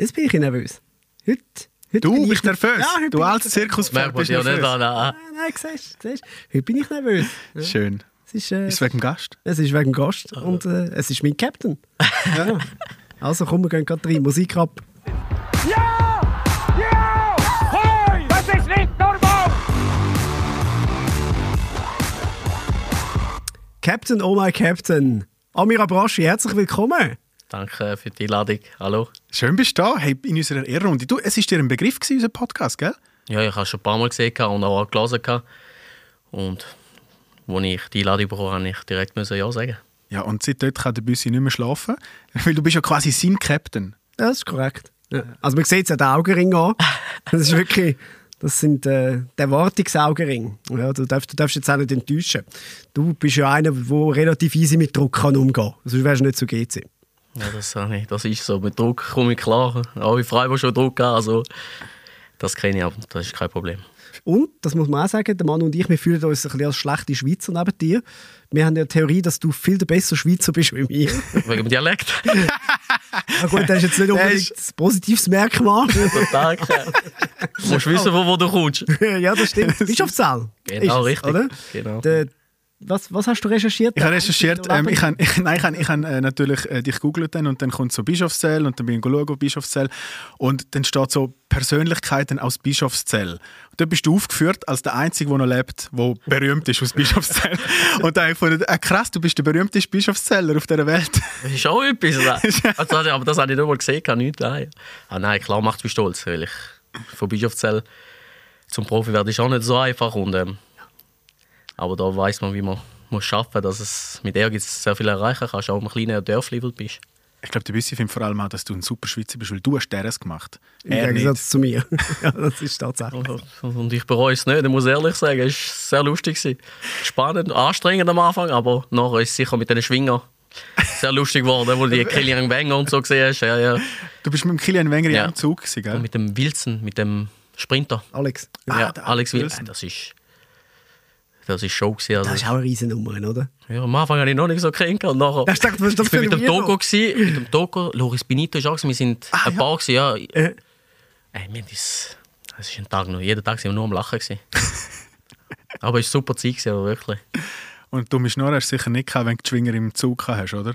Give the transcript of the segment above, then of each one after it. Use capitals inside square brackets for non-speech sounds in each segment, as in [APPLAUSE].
Jetzt bin ich nervös. Heute, heute Du bin bist ich, nervös. Ja, du ich- Zirkuspferd Merkt man bist nervös. an. ah. Nein, nein, siehst du, siehst. Heute bin ich nervös. Ja. Schön. Es ist, äh, Ist es wegen dem Gast? es ist wegen dem Gast und äh, es ist mein Captain. ja. Also komm, wir gehen gerade rein. Musik ab. Ja! Ja! Hoi! Das ist nicht normal! Captain, oh my Captain. Amira Braschi, herzlich willkommen. Danke für die Einladung. Hallo. Schön bist du da, hey, in unserer Ehrenrunde. Du, es ist dir ein Begriff gewesen, unser Podcast, gell? Ja, ich habe schon ein paar Mal gesehen und auch gelesen. Und als ich die Einladung bekommen habe, musste ich direkt müssen Ja sagen. Ja, und seit dort kann der Büssi nicht mehr schlafen, [LAUGHS] weil du bist ja quasi sein Captain. Das ist korrekt. Ja. Also man sieht es ja den Augenring an. [LAUGHS] Das ist wirklich, das sind äh, der Erwartungsaugenring. Ja, du, darfst, du darfst jetzt auch nicht enttäuschen. Du bist ja einer, der relativ easy mit Druck kann umgehen kann. Sonst wärst du nicht so GC. Ja, das, ich- das ist so. Mit Druck komme ich klar. Auch in Freiburg schon Druck haben. Also, das kenne ich, aber das ist kein Problem. Und, das muss man auch sagen, der Mann und ich, wir fühlen uns ein bisschen als schlechte Schweizer neben dir. Wir haben ja die Theorie, dass du viel der bessere Schweizer bist wie wir. [LAUGHS] Wegen dem Dialekt. Na gut, das ist jetzt nicht [LAUGHS] unbedingt ein positives Merkmal. Danke. Du [LAUGHS] musst wissen, von wo du kommst. ja, das stimmt. Bischofszell. Genau, ist es, richtig. Oder? Genau. Der, was, was hast du recherchiert? Ich habe recherchiert, ähm, ich habe ich, nein, ich habe, ich habe äh, natürlich äh, dich googelt dann und dann kommt so Bischofszell und dann bin ich auf Bischofszell und dann steht so Persönlichkeiten aus Bischofszell. Und dort bist du aufgeführt als der Einzige, der noch lebt, der berühmt ist aus Bischofszell. [LAUGHS] und da habe ich gefunden, äh, krass, du bist der berühmteste Bischofszeller auf dieser Welt. [LAUGHS] Das ist auch etwas. [LAUGHS] Also, aber das habe ich nicht mal gesehen, kann nicht. Nein. Ah, nein, klar macht mich stolz, weil ich von Bischofszell zum Profi werde ist auch nicht so einfach. Und, ähm, aber da weiß man, wie man muss schaffen, dass es mit Ehrgeiz sehr viel erreichen kannst, auch im kleinen Dörfli, wo du bist. Ich glaube, der Büssi findet vor allem auch, dass du ein super Schweizer bist, weil du hast deres gemacht. Im Er Gegensatz nicht. zu mir. [LAUGHS] ja, das ist tatsächlich. Und ich bereue es nicht, ich muss ehrlich sagen. Es war sehr lustig. gewesen. Spannend, anstrengend am Anfang, aber nachher ist es sicher mit den Schwingern sehr lustig geworden, wo du die Kilian Wenger und so gesehen hast. Ja, ja. Du bist mit dem Kilian Wenger Ja. im Zug gewesen, gell? Und mit dem Wilson, mit dem Sprinter. Alex. Ah, ja, Alex Wilson. Wilson. Das ist, das ist Show gewesen. Das Also, ist auch eine Riesennummer, oder? ja, am Anfang habe ich noch nicht so kennt und nachher. Hast du gedacht, was ist das ich bin für mit ein dem? Togo gewesen, mit dem Togo, Loris Benito ist auch gewesen, wir sind Ah, ein ja. paar gewesen, ja. Äh, Ey, wir haben das, das ist ein Tag noch, jeden Tag sind wir nur am Lachen gewesen. aber es war super Zeit gewesen, aber wirklich. Und dumme Schnurr hast du sicher nicht gehabt, wenn du die Schwinger im Zug gehabt hast, oder?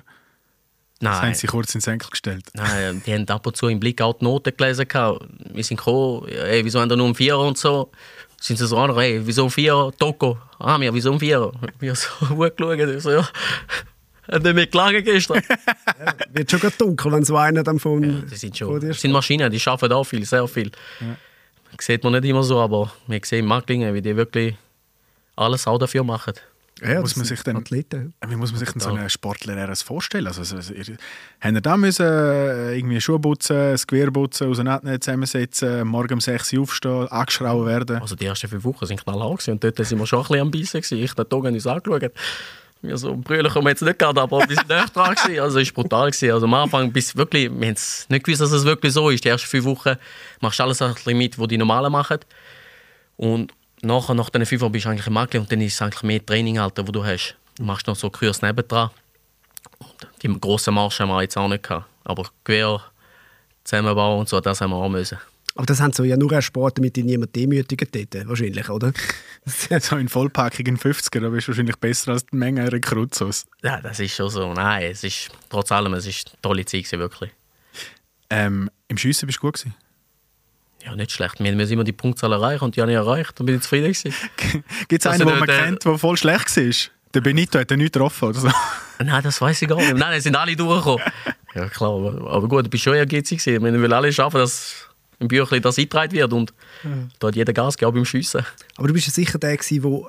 Das haben Nein. sie kurz ins Senkel gestellt. Nein, die haben ab und zu im Blick auch die Noten gelesen. gehabt. Wir sind gekommen, ey, wieso haben wir nur einen Vierer und so. Sind sie so an, ey, wieso ein Vierer? Toko. Ah, wir, wieso ein Vierer? Wir so [LAUGHS] gut geschaut. Ich so, ja. Hat nicht mehr geklagen gestern. [LAUGHS] wird schon dunkel, wenn so einer dann von, Die sind von schon, das sind Maschinen, die arbeiten auch viel, sehr viel. Sieht man nicht immer so, aber wir sehen im Marketing, wie die wirklich alles auch dafür machen. Ja, Muss man sich dann- Athleten. Wie muss man sich denn so einen Sportler eher vorstellen? Also, also, also, ihr- haben ihr da müssen, äh, irgendwie Schuhe putzen, das Gewehr putzen, auseinander zusammensetzen, morgen um 6 Uhr aufstehen, angeschrauben werden? Also die ersten fünf Wochen sind knallhart gewesen und dort sind wir schon ein bisschen am Beißen gewesen. Ich den Tag uns angeschaut. Wir so, Brüder kommen jetzt nicht gerade, aber wir sind näher dran gewesen. Also es war brutal gewesen. Also am Anfang bis wirklich, wir haben es nicht gewusst, dass es wirklich so ist. Die ersten fünf Wochen machst du alles ein bisschen mit, was die Normalen machen. Und nachher, nach diesen fünf Wochen bist du eigentlich im Makler und dann ist es eigentlich mehr Training, Alter, wo du hast. Du machst noch so Kurs nebendran. Und die grossen Marschen haben wir jetzt auch nicht gehabt. Aber Gewehr, Zusammenbau und so, das haben wir auch müssen. Aber das haben so ja nur ein Sport, damit die niemand demütigen dort, wahrscheinlich, oder? So in Vollpackung in 50er, da bist du wahrscheinlich besser als die Menge Rekrutsos. Ja, das ist schon so. Nein, es ist trotz allem, es ist eine tolle Zeit gewesen, wirklich. Ähm, Im Schiessen bist du gut gewesen. Ja, nicht schlecht. Wir müssen immer die Punktzahl erreichen und die habe ich erreicht. Dann bin ich zufrieden. [LAUGHS] Gibt es Also einen, den der- man der- kennt, der voll schlecht war? Der Benito hat er nicht getroffen oder so. [LAUGHS] Nein, das weiß ich gar nicht. Nein, es sind alle durchgekommen. Ja, klar. Aber, aber gut, du bist schon ehrgeizig gewesen. Wir wollen alle schaffen, dass im Büchlein das eingetragen wird und da hat jeder Gas gegeben, beim Schiessen. Aber du bist ja sicher der, gewesen, der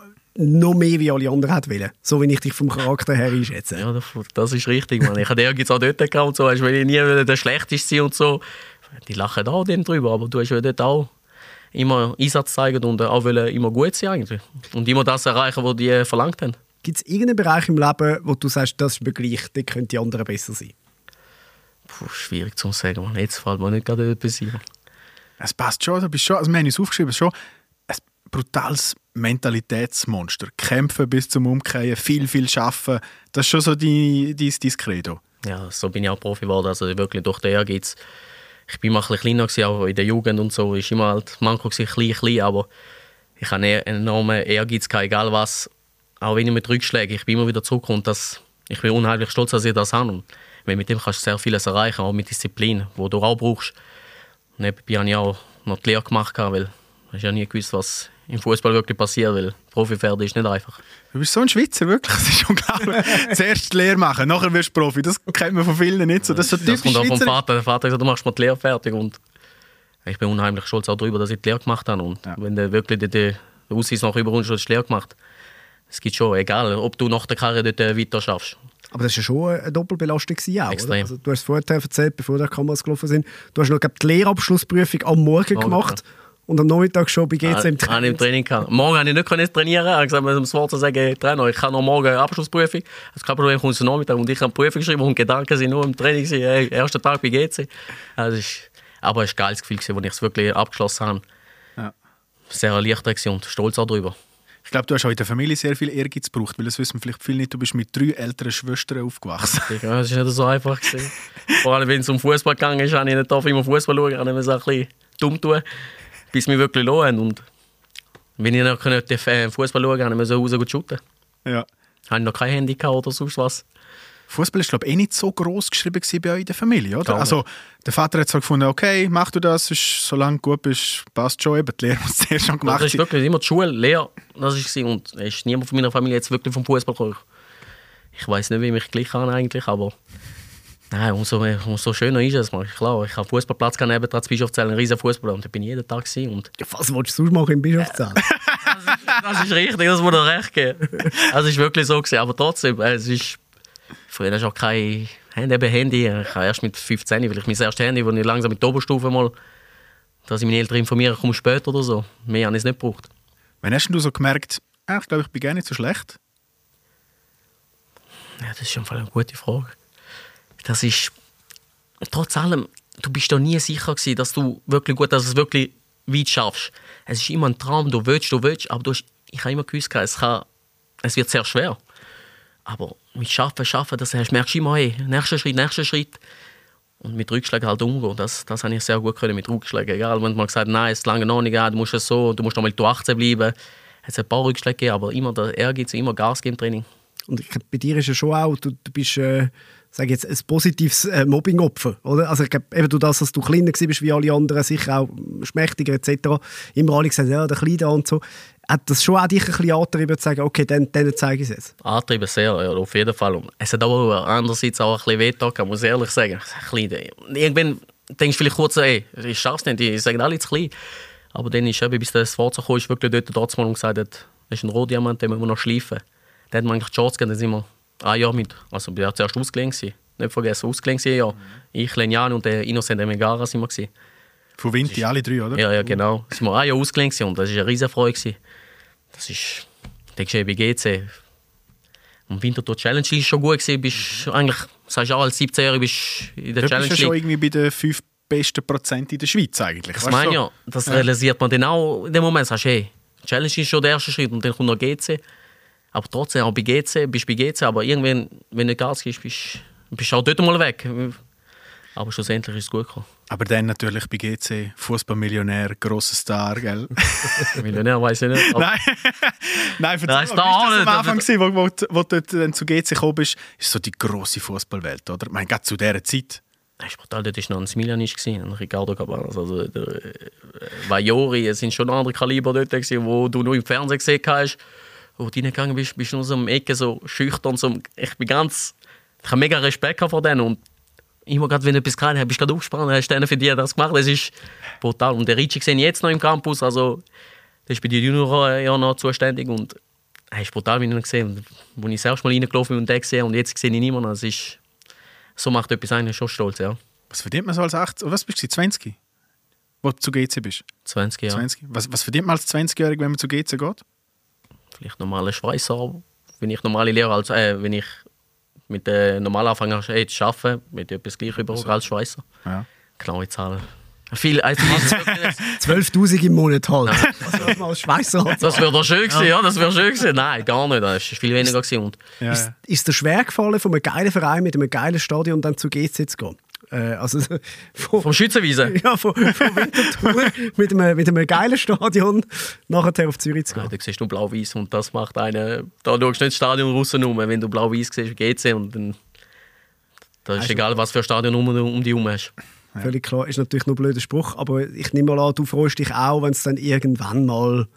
noch mehr wie alle anderen hat wollen. So wie ich dich vom Charakter her einschätze. Ja, das, das ist richtig, Mann. Ich hatte Ehrgeiz auch dort gehabt und so. Weißt, weil ich nie der Schlechteste sein und so. Die lachen auch dann drüber, aber du hast ja dort auch immer Einsatz zeigen und auch wollen immer gut sein eigentlich. Und immer das erreichen, was die verlangt haben. Gibt es irgendeinen Bereich im Leben, wo du sagst, das ist mir gleich, da könnten die anderen besser sein? Puh, schwierig zu sagen, Mann. Jetzt fällt mir nicht gerade etwas ein. Es passt schon, du bist schon, also wir haben uns aufgeschrieben, schon ein brutales Mentalitätsmonster. Kämpfen bis zum Umkehren, viel, viel arbeiten. Das ist schon so dein, dein, dein Credo. Ja, so bin ich auch Profi geworden. Also wirklich durch den Ehrgeiz ich bin immer ein kleiner gewesen, auch in der Jugend und so, ist immer halt manchmal gewesen, klein, klein, aber ich habe einen enormen Ehrgeiz gehabt, egal was, auch wenn ich mit Rückschlägen, ich bin immer wieder zurück und das, ich bin unheimlich stolz, dass ich das habe und mit dem kannst du sehr vieles erreichen, auch mit Disziplin, wo du auch brauchst. Nebenbei habe ich auch noch die Lehre gemacht, weil ich ja nie gewusst, was im Fußball wirklich passiert, weil Profi werden ist nicht einfach. Du bist so ein Schweizer, wirklich. Das ist unglaublich. [LAUGHS] Zuerst die Lehre machen, nachher wirst du Profi. Das kennt man von vielen nicht so. Das, ist so Das kommt auch vom. Vater. Der Vater hat gesagt, du machst mal die Lehre fertig und ich bin unheimlich stolz auch darüber, dass ich die Lehre gemacht habe und Ja. wenn du wirklich den, den Aussicht noch überkommst, hast du die Lehre gemacht. Es gibt schon, egal, ob du nach der Karriere dort äh, weiter schaffst. Aber das war ja schon eine Doppelbelastung. Auch, Extrem. Oder? Also, du hast es vorher erzählt, bevor die Kameras gelaufen sind. Du hast noch glaub, die Lehrabschlussprüfung am Morgen Morgen, gemacht und am Nachmittag schon bei GC im Ah, ich Training. im Training gehabt. Morgen habe ich nicht können trainieren. Ich habe gesagt, um das Wort zu sagen, Trainer, ich kann noch morgen eine Abschlussprüfung. Das kein Problem, kommst du Nachmittag und ich habe Prüfung geschrieben und die Gedanken sind nur im Training. Hey, erster Tag bei GC. Also ist, aber es war ein geiles Gefühl, als ich es wirklich abgeschlossen habe. Ja. Sehr erleichtert und stolz auch darüber. Ich glaube, du hast auch in der Familie sehr viel Ehrgeiz gebraucht, weil das wissen vielleicht viele nicht. Du bist mit drei älteren Schwestern aufgewachsen. Ja, Das war nicht so einfach. Gewesen. Vor allem, wenn es um Fußball gegangen ist, habe ich nicht immer Fußball schauen, habe ich mir so ein bisschen dumm tun, bis mich wirklich lohnt. Und wenn ich noch nicht Fußball schauen konnte, habe ich raus gut shooten. Ja. Habe ich noch kein Handy gehabt oder sonst was. Fußball ist, glaube ich, eh nicht so groß geschrieben bei euch in der Familie, oder? Also, der Vater hat so gefunden, okay, mach du das, ist, solange du gut bist, passt schon. Eben, die Lehre muss [LAUGHS] zuerst schon gemacht Das ist wirklich immer die Schule, Lehre, das war und es ist niemand von meiner Familie jetzt wirklich vom Fußball gekommen. Ich weiß nicht, wie mich gleich an eigentlich, aber nein, umso, mehr, umso schöner ist es. Klar, ich habe Fußballplatz neben das Bischofszell, ein riesen Fußball und da bin ich jeden Tag gewesen. und Ja, was willst du sonst machen im Bischofszell? [LAUGHS] das ist richtig, das muss er recht geben. Es ist wirklich so gewesen, aber trotzdem, äh, es ist früher hast du auch kein Handy, Handy. Ich habe erst mit 15, weil ich mein erstes Handy, wo ich langsam mit der Oberstufe mal, dass ich meine Eltern informiere, komm später oder so. Mehr habe ich es nicht gebraucht. Wann hast du so gemerkt, ah, ich glaube, ich bin gar nicht so schlecht? Ja, das ist schon eine gute Frage. Das ist, trotz allem, du bist da nie sicher gewesen, dass du wirklich gut, dass du es wirklich weit schaffst. Es ist immer ein Traum, du willst, du willst, aber du hast, ich habe immer gewusst, es, kann, es wird sehr schwer. Aber mit Schaffen, Schaffen, das merkst du immer, hey, nächster Schritt, nächster Schritt. Und mit Rückschlägen halt umgehen, das, das habe ich sehr gut können mit Rückschlägen. Egal, wenn man gesagt nein, es ist lange noch nicht, du musst es so, du musst noch mal 18 bleiben. Es hat ein paar Rückschläge gegeben, aber immer der Ehrgeiz, immer Gas geben im Training. Und bei dir ist ja schon auch, du, du bist, äh, sag jetzt, ein positives äh, Mobbing-Opfer, oder? Also ich glaube, eben du das, dass du kleiner bist wie alle anderen, sicher auch schmächtiger etc., immer alle gesagt, ja, der Kleine und so. Hat das schon auch dich ein bisschen angetrieben, zu sagen, okay, dann, dann zeige ich es jetzt? Antrieben sehr, ja, auf jeden Fall. Es hat aber andererseits auch ein bisschen wehgetan, muss ich ehrlich sagen. Ein bisschen, irgendwann denkst du vielleicht kurz, ey, ich schaff's nicht, ich sage alle zu klein. Aber dann ist eben, bis das so kam, ist wirklich dort trotzdem mal und gesagt das ist ein Rohdiamant, den müssen wir noch schleifen. Dann hat man eigentlich die Chance gegeben, dann sind wir ein Jahr mit, also wir waren zuerst ausgelehnt, gewesen. nicht vergessen, ausgelehnt gewesen, ja. Ich, Lenjan und der Innocent Megara sind wir gewesen. Von Vinti, alle drei, oder? Ja, ja, genau. Sind wir ein Jahr ausgelehnt gewesen und das war eine riesen Freude. Das ist, denkst du, bei GC, im Winter die Challenge League schon gut gewesen, bist eigentlich, sagst du auch als 17-Jähriger bist in der Du bist Challenge ja schon irgendwie bei den fünf besten Prozent in der Schweiz eigentlich. Das meine du ich ja, das realisiert man dann auch in dem Moment. Sagst du, hey, Challenge ist schon der erste Schritt und dann kommt noch GC. Aber trotzdem, auch bei GC, bist du bei GC, aber irgendwann, wenn du nicht Gas gibst, bist du auch dort mal weg. Aber schlussendlich ist es gut gekommen. Aber dann natürlich bei GC, Fußballmillionär, grosser Star, gell? [LAUGHS] Millionär weiß ich nicht. Nein, [LAUGHS] Nein, ist das nicht, am Anfang, gewesen, wo, wo, wo du dann zu GC gekommen bist, ist so die grosse Fußballwelt, oder? Ich meine, gerade zu dieser Zeit. Das ist brutal, dort war noch ein Smiljanich, ein Ricardo Cabanas, also der äh, Vajori, es sind schon andere Kaliber dort, gewesen, wo du nur im Fernsehen gesehen hast. Wo du reingegangen bist, bist du nur so die Ecke, so schüchtern, so, ich bin ganz, ich habe mega Respekt vor denen und immer gerade, wenn du etwas gerade hast, bist du gerade aufgespannt, hast denen für dich das gemacht, das ist brutal. Und der Ricci sehe ich jetzt noch im Campus, also der ist bei den Junioren ja noch zuständig und es ist brutal, wie ich ihn gesehen habe. Als ich erste Mal reingelaufen bin und den gesehen und jetzt sehe ich ihn noch, das ist, so macht etwas eigentlich schon stolz, ja. Was verdient man so als 18? Was bist du, 20? Wo du zu GC bist? 20 Jahre. 20? Was, was verdient man als 20-Jähriger, wenn man zu GC geht? Vielleicht normale Schweißer, wenn ich normale Lehre, als, äh, wenn ich mit der normalen Anfänger hey, zu arbeiten, mit etwas gleich über als Schweißer. Ja. Genaue Zahl. Viel, also ist es wirklich- 12'000 im Monat halt. Was soll man als Schweizer halt das wäre doch schön gewesen, ja, das wäre schön gewesen. Nein, gar nicht, das war viel weniger gewesen. Und Ja, Ist, ja. ist dir schwer gefallen, von einem geilen Verein mit einem geilen Stadion dann zu GC zu gehen? Äh, also [LAUGHS] von, Vom Schützenwiese? [LAUGHS] ja, von, von Winterthur [LAUGHS] mit, einem, mit einem geilen Stadion nachher auf Zürich zu Ja, gehen. da siehst du blau-weiß und das macht einen. Da schaust du nicht das Stadion rum, wenn du blau-weiß siehst, geht's und dann. Da ist Also- egal, was für ein Stadion um, um dich herum hast. Völlig klar, ist natürlich nur ein blöder Spruch, aber ich nehme mal an, du freust dich auch, wenn es dann irgendwann mal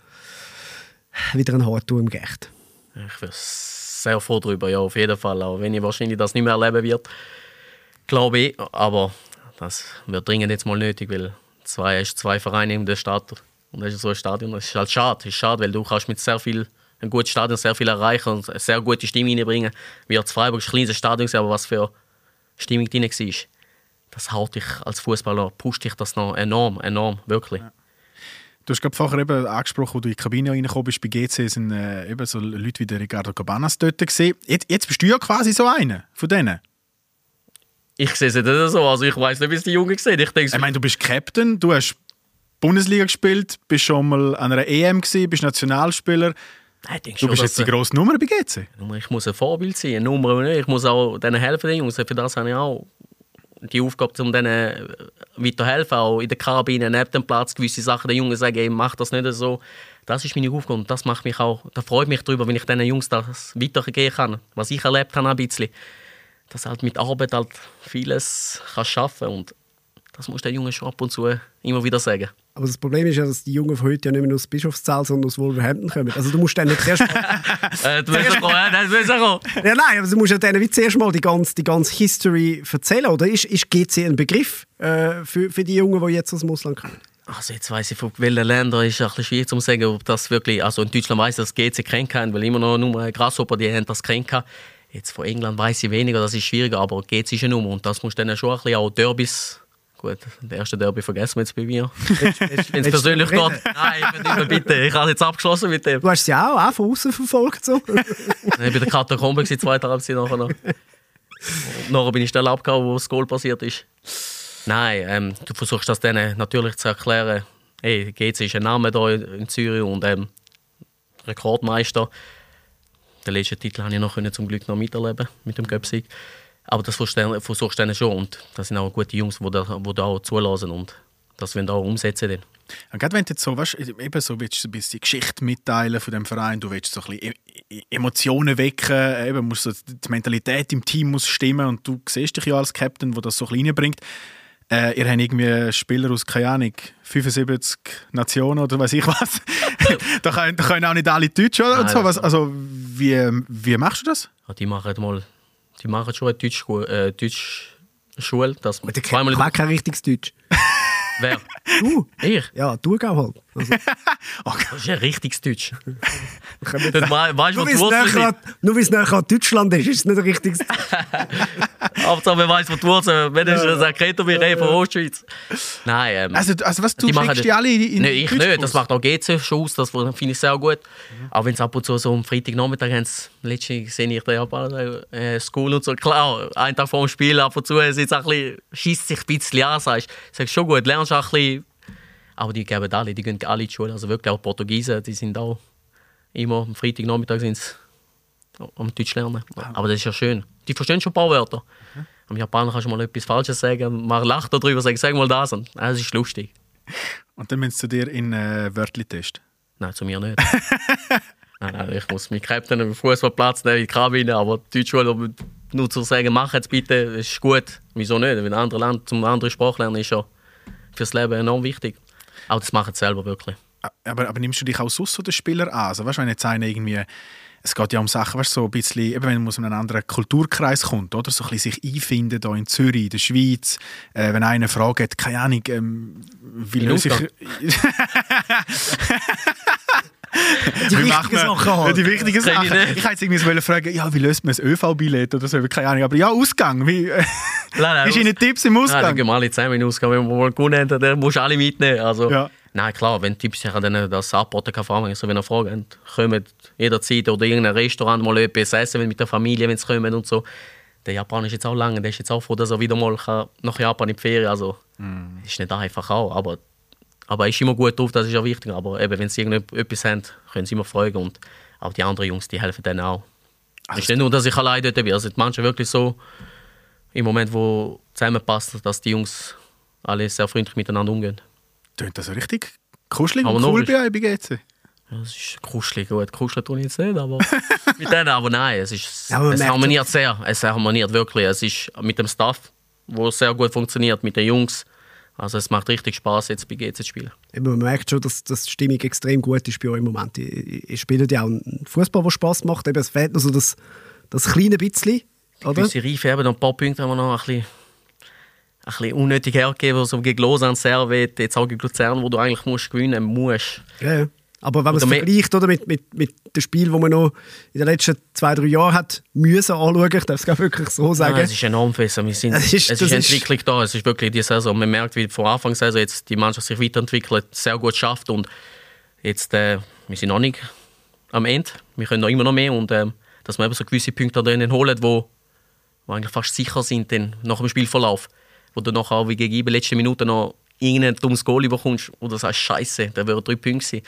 wieder ein Hartturm gibt. Ich bin sehr froh darüber, ja, auf jeden Fall. Auch wenn ich wahrscheinlich das nicht mehr erleben wird. Glaube ich. Aber das wird dringend jetzt mal nötig, weil zwei, hast zwei Vereine in der Stadt und das ist so ein Stadion. Das ist halt schade. Ist schade, weil du kannst mit sehr viel ein gutes Stadion sehr viel erreichen und eine sehr gute Stimmung reinbringen. Wie jetzt Freiburg ein kleines Stadion, aber was für Stimmung drin war. Das haut dich als Fußballer, pusht dich das noch enorm, enorm, wirklich. Du hast gerade vorher eben angesprochen, wo du in die Kabine reingekommen bist, bei GC sind äh, eben so Leute wie der Ricardo Cabanas dort gesehen. Jetzt, jetzt bist du ja quasi so einer von denen. Ich sehe es nicht so, also ich weiß nicht, wie es die Jungen sehen. Ich denke, Ich meine, du bist Captain, du hast Bundesliga gespielt, bist schon mal an einer EM gewesen, bist Nationalspieler. Nein, Du schon, bist jetzt die grosse Nummer bei GC. Ich muss ein Vorbild sein, eine Nummer. Ich muss auch denen helfen, den Jungs. Für das habe ich auch die Aufgabe, um denen weiterhelfen, auch in der Kabine, neben dem Platz, gewisse Sachen den Jungen sagen, ey, mach das nicht so. Das ist meine Aufgabe und das macht mich auch, da freut mich darüber, wenn ich diesen Jungs das weitergeben kann, was ich erlebt habe ein bisschen. Dass halt mit Arbeit halt vieles kannst schaffen und das muss der Junge schon ab und zu immer wieder sagen. Aber das Problem ist ja, dass die Jungen von heute ja nicht mehr aus Bischofszell, sondern aus Wolverhampton kommen. Also du musst denen zuerst mal, [LAUGHS] [LAUGHS] äh, du willst auch, das willst auch. ja, nein, aber du musst ja denen wie zuerst mal die ganze, die ganze History erzählen, oder? Ist, ist GC ein Begriff äh, für, für die Jungen, die jetzt aus dem Ausland kommen? Also jetzt weiß ich, von welchen Ländern ist es ein bisschen schwierig zu sagen, ob das wirklich, also in Deutschland weiß ich, dass GC kennt weil immer noch nur Grasshopper, die haben das kennt. Jetzt von England weiß ich weniger, das ist schwieriger, aber ist eine Nummer und das muss dann schon ein bisschen auch Derbys, gut, der erste Derby vergessen wir jetzt bei mir. [LAUGHS] Wenn es persönlich geht, nein, ich bin bitte, ich habe jetzt abgeschlossen mit dem. Du hast sie auch, auch von außen verfolgt. So. [LAUGHS] Ich war bei der Katakombe zweite Halbzeit nachher noch. Und nachher bin ich schnell abgehauen, wo das Goal passiert ist. Nein, ähm, du versuchst das denen natürlich zu erklären. Hey, GC ist ein Name hier in Zürich und ähm, Rekordmeister. Den letzten Titel habe ich noch können, zum Glück noch miterleben mit dem Göpsig. Aber das versuchst du schon und das sind auch gute Jungs, die da, die da auch zulassen und das wollen auch umsetzen. Dann. Und gerade wenn du jetzt so, weißt, eben so willst du ein bisschen die Geschichte mitteilen von dem Verein, du willst so ein bisschen E- E- Emotionen wecken, eben musst so, die Mentalität im Team muss stimmen und du siehst dich ja als Captain, der das so ein bisschen reinbringt. Äh, ihr habt irgendwie Spieler aus, keine Ahnung, 75 Nationen oder weiß ich was. [LAUGHS] da, können, da können auch nicht alle Deutsch, oder? Nein, so. das- Was, also, wie, wie machst du das? Ja, die machen mal, die machen schon eine Deutschschule, äh, Deutschschule, Der zweimal kann kein richtiges Deutsch. [LAUGHS] Wer? Du? Ich? Ja, du auch halt. Also, [LAUGHS] Das ist ja richtiges Deutsch. Das Weißt du, nur weil die es näher an- Deutschland ist, ist es nicht ein richtiges [LAUGHS] Hauptsache, man weiß, wo die Wurzeln Wenn es das erkennt, wir reden von Ostschweiz. Nein, ähm, Also, also was, du die machen schickst die alle in Nein, ich nicht. Das macht auch GC schon aus. Das finde ich sehr gut. Aber wenn es ab und zu so am Freitagnachmittag haben, sie- letztens sehe ich den Japaner, äh, School und so. Klar, einen Tag vor dem Spiel ab und zu ist jetzt ein bisschen, schießt sich ein bisschen an, sagst du. Sagst schon gut, lernst auch ein bisschen. Aber die geben alle, die gehen alle in die Schule. Also wirklich auch Portugiesen, die sind auch immer am Freitagnachmittag sind sie am Deutsch lernen. Aber das ist ja schön. Die verstehen schon ein paar Wörter. Am Japaner kannst du mal etwas Falsches sagen, man lacht darüber, sagt, sag mal das. Und, ah, das ist lustig. Und dann müssen sie dir in äh, Wörtli testen. Nein, zu mir nicht. [LAUGHS] nein, nein, ich muss meinen Captain am Fußballplatz nehmen, in die Kabine, aber die Deutschschule nur zu sagen, mach jetzt bitte, ist gut. Wieso nicht? Wenn ein anderes Land zum anderen Sprache lernen, ist ja fürs Leben enorm wichtig. Aber das machen sie selber wirklich. Aber, aber nimmst du dich auch sonst so den Spieler an? Also, weißt, du, wenn jetzt einer irgendwie, es geht ja um Sachen, weißt, du, so ein bisschen, eben wenn man aus einem anderen Kulturkreis kommt, oder? So ein bisschen sich einfinden hier in Zürich, in der Schweiz. Äh, wenn einer fragt, hat, keine Ahnung, ähm, wie löse ich... [LAUGHS] Die macht man- Sachen halt. die wichtigen Sachen. Ich wollte irgendwie fragen, ja, wie löst man ein ÖV-Billett oder so? Keine Ahnung. Aber ja, Ausgang. Wie, äh, Nein, ist [LAUGHS] Ihnen Tipps im Nein, dann Ausgang? gehen wir alle zusammen in den Ausgang. Wenn wir mal gewonnen haben, dann musst du alle mitnehmen. Also, Ja. Nein, klar, wenn Tipps an denen das anboten kann, fragen, also wenn ihr Fragen habt, kommt jederzeit oder irgendein Restaurant mal etwas essen mit der Familie, wenn sie kommen und so. Der Japaner ist jetzt auch lange, der ist jetzt auch froh, dass er wieder mal kann nach Japan in die Ferien Also, ist nicht einfach auch, aber, aber er ist immer gut drauf, das ist ja wichtig. Aber eben, wenn sie irgendetwas haben, können sie immer fragen. Und auch die anderen Jungs, die helfen denen auch. Es ist nicht nur, dass ich allein dort bin. Also die Mannschaft wirklich so, im Moment, wo zusammenpasst, dass die Jungs alle sehr freundlich miteinander umgehen. Tönt das richtig kuschelig Aber und noch cool bei euch bei GC? Ja, es ist kuschelig, gut, kuscheln tue ich jetzt nicht, aber [LAUGHS] mit denen, aber nein, es, ist, Ja, es harmoniert sehr, es harmoniert wirklich, es ist mit dem Staff, wo sehr gut funktioniert, mit den Jungs, also es macht richtig Spaß jetzt bei GC zu spielen. Eben, man merkt schon, dass, dass die Stimmung extrem gut ist bei euch im Moment. Ihr, spielt ja auch einen Fußball, der Spaß macht. Eben, es fehlt noch so das, das kleine bisschen. Oder? Gewisse Reife haben, noch ein paar Punkte haben wir noch ein bisschen, ein bisschen unnötig hergegeben, so gegen Lausanne, Servet, jetzt auch gegen Luzern, wo du eigentlich musst gewinnen musst. Ja, ja. Aber wenn man es vergleicht oder, mit, mit, mit dem Spiel, das man noch in den letzten zwei, drei Jahren hat müssen anschauen, ich darf es wirklich so sagen. Nein, es ist enorm fest. Wir sind, Es es ist- ist, das ist- Entwicklung da. Es ist wirklich die Saison. Man merkt, wie vor Anfang Saison jetzt die Mannschaft sich weiterentwickelt, sehr gut schafft und jetzt äh, wir sind noch nicht am Ende. Wir können noch immer noch mehr und ähm, dass man eben so gewisse Punkte drinnen holen, wo, wo eigentlich fast sicher sind dann nach dem Spielverlauf, wo du nachher wie gegen die letzten Minuten noch irgendein dummes Goal bekommst oder sagst Scheiße, da wären drei Punkte sein.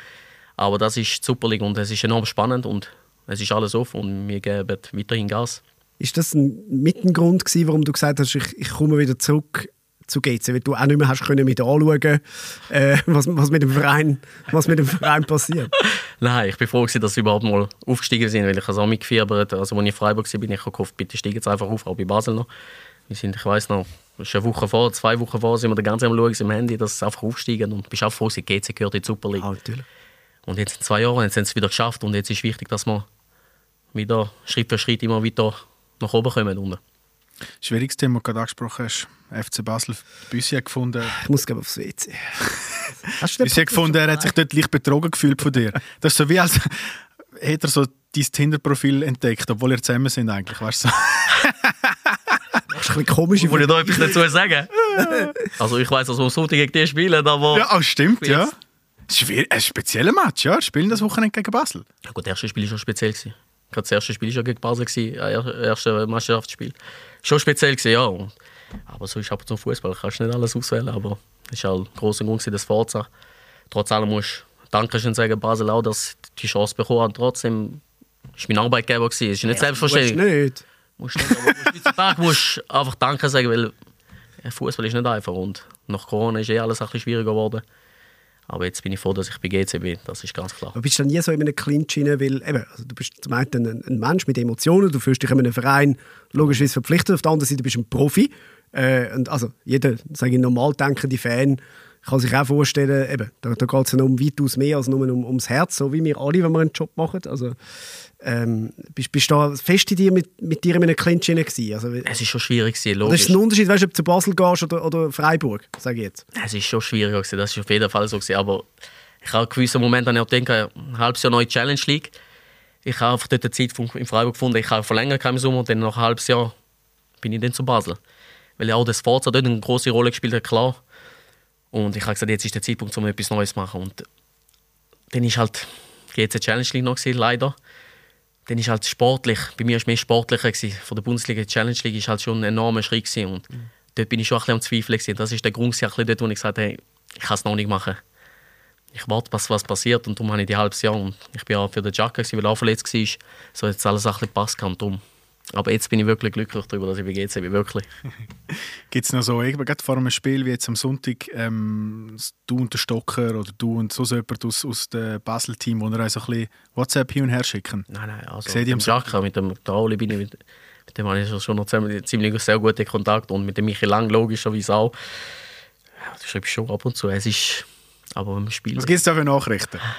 Aber das ist die Super League und es ist enorm spannend und es ist alles offen und wir geben weiterhin Gas. Ist das ein Mittengrund gewesen, warum du gesagt hast, ich, ich komme wieder zurück zu GC, weil du auch nicht mehr hast können mit anschauen, äh, was, was, mit dem Verein, was mit dem Verein passiert? [LAUGHS] Nein, ich bin froh, gewesen, dass sie überhaupt mal aufgestiegen sind, weil ich es auch mitgefiebert Also, als ich in Freiburg war, bin ich habe gehofft, bitte steigen jetzt einfach auf, auch bei Basel noch. Wir sind, ich weiß noch, ist eine Woche vor, zwei Wochen vor, sind wir die ganze Zeit am Schauen im Handy, dass sie einfach aufsteigen und bist auch froh, sie GC gehört in die Super League. Ah, natürlich. Und jetzt in zwei Jahren, jetzt haben sie es wieder geschafft und jetzt ist wichtig, dass wir wieder Schritt für Schritt immer weiter nach oben kommen. Und Schwieriges Thema, das du gerade angesprochen hast. FC Basel, Büssi hat gefunden, Ich muss glaube aufs WC. [LAUGHS] Büssi hat gefunden, er hat sich dort leicht betrogen gefühlt von dir. Das ist so wie als [LAUGHS] hätte er so dein Tinder-Profil entdeckt, obwohl ihr zusammen sind eigentlich, weißt du? [LAUGHS] Das ist ein bisschen komisch. Will ich da etwas dazu sagen? also ich weiß, dass wir am Sonntag gegen die spielen, aber... Ja, oh, stimmt, ja. Jetzt. Schwierig, ein spezieller Match, ja. Spielen das Wochenende gegen Basel. Ja, gut, das erste Spiel war schon speziell. gewesen. Gerade das erste Spiel war schon gegen Basel, gewesen, äh, das erste Meisterschaftsspiel. Schon speziell, gewesen, ja. Aber so ist ab und zu Fußball. Kannst nicht alles auswählen, aber es war halt ein grosser Grund, das Forza. Trotz allem muss ich Dankeschön sagen, Basel auch, dass ich die Chance bekommen habe. Trotzdem war mein Arbeitgeber. Es ist nicht selbstverständlich. Nicht. Musst nicht, aber heutzutage musst du einfach Danke sagen, weil äh, Fußball ist nicht einfach. Und nach Corona ist eh alles ein bisschen schwieriger geworden. Aber jetzt bin ich froh, dass ich bei GC bin. Das ist ganz klar. Aber bist du nie so in einem Clinch rein, weil eben, also du bist zum einen ein, ein Mensch mit Emotionen, du fühlst dich in einem Verein logischerweise verpflichtet, auf der anderen Seite bist du ein Profi. Äh, und also jeder, sage ich, normal denkende Fan kann sich auch vorstellen, eben, da, da geht es um weitaus mehr als nur um, ums Herz, so wie wir alle, wenn wir einen Job machen. Also, ähm, bist, bist du da fest in dir mit, mit dir in einem Clinch gewesen? Also, Es ist schon schwierig, gewesen, oder logisch. ist es ein Unterschied, weißt, du, ob du zu Basel gehst oder, oder Freiburg, sage ich jetzt? Es ist schon schwieriger, gewesen, das ist auf jeden Fall so. Gewesen. Aber ich habe gewisse Momente habe ich auch gedacht, ein halbes Jahr neue Challenge League. Ich habe einfach dort eine Zeit in Freiburg gefunden, ich habe verlängert im Sommer und dann nach einem halbes Jahr bin ich dann zu Basel. Weil ja auch das Forza dort eine große Rolle gespielt hat, klar. Und ich habe gesagt, jetzt ist der Zeitpunkt, um etwas Neues zu machen. Und dann ist halt GC Challenge League noch gewesen, leider. Dann ist halt sportlich, bei mir war es mehr sportlicher gewesen. Von der Bundesliga Challenge League ist halt schon ein enormer Schritt gewesen. Und dort bin ich schon ein bisschen am Zweifeln gewesen. Das ist der Grund gewesen, ein bisschen dort, wo ich gesagt habe, hey, ich kann es noch nicht machen. Ich warte, was, was passiert und darum habe ich die halbes Jahr und ich bin auch für den gewesen, weil er auch verletzt war. So hat alles ein bisschen gepasst kann, drum. Aber jetzt bin ich wirklich glücklich darüber, dass ich bei GC bin, wirklich. [LAUGHS] Gibt es noch so, irgendwann gerade vor einem Spiel wie jetzt am Sonntag, ähm, du und der Stocker oder du und so jemand aus, aus dem Basel-Team, wo ihr euch so ein bisschen WhatsApp hin und her schicken? Nein, nein, also Seht mit dem Jacka, mit dem Trauli bin ich, mit, mit dem habe ich schon noch ziemlich, ziemlich sehr guten Kontakt und mit dem Michi Lang logischerweise auch. Ja, das schreibe ich schon ab und zu. Es ist, aber beim Spiel... Was gibt es da für Nachrichten? [LAUGHS]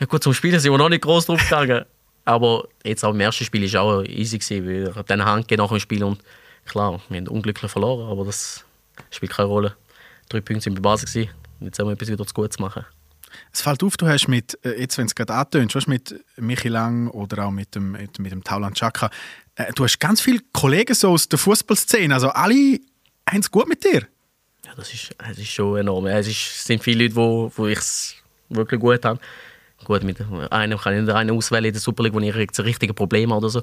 Ja gut, zum Spielen sind wir noch nicht groß drauf gegangen. Aber jetzt auch im ersten Spiel war es auch easy, gewesen, weil ich dann Hand nach dem Spiel und klar, wir haben unglücklich verloren, aber das spielt keine Rolle. Drei Punkte sind bei Basis gewesen. Jetzt haben wir etwas wieder zu gut zu machen. Es fällt auf, du hast mit, äh, jetzt wenn es gerade antönst, weißt, mit Michi Lang oder auch mit dem, mit, mit dem Tauland Chaka, äh, du hast ganz viele Kollegen so aus der Fußballszene, also alle haben es gut mit dir. Ja, das ist, es ist schon enorm. Es, ist, es sind viele Leute, wo, wo ich es wirklich gut habe. Gut, mit einem kann ich nicht einen auswählen in der Super League, wo ich jetzt ein richtiges Problem habe oder so.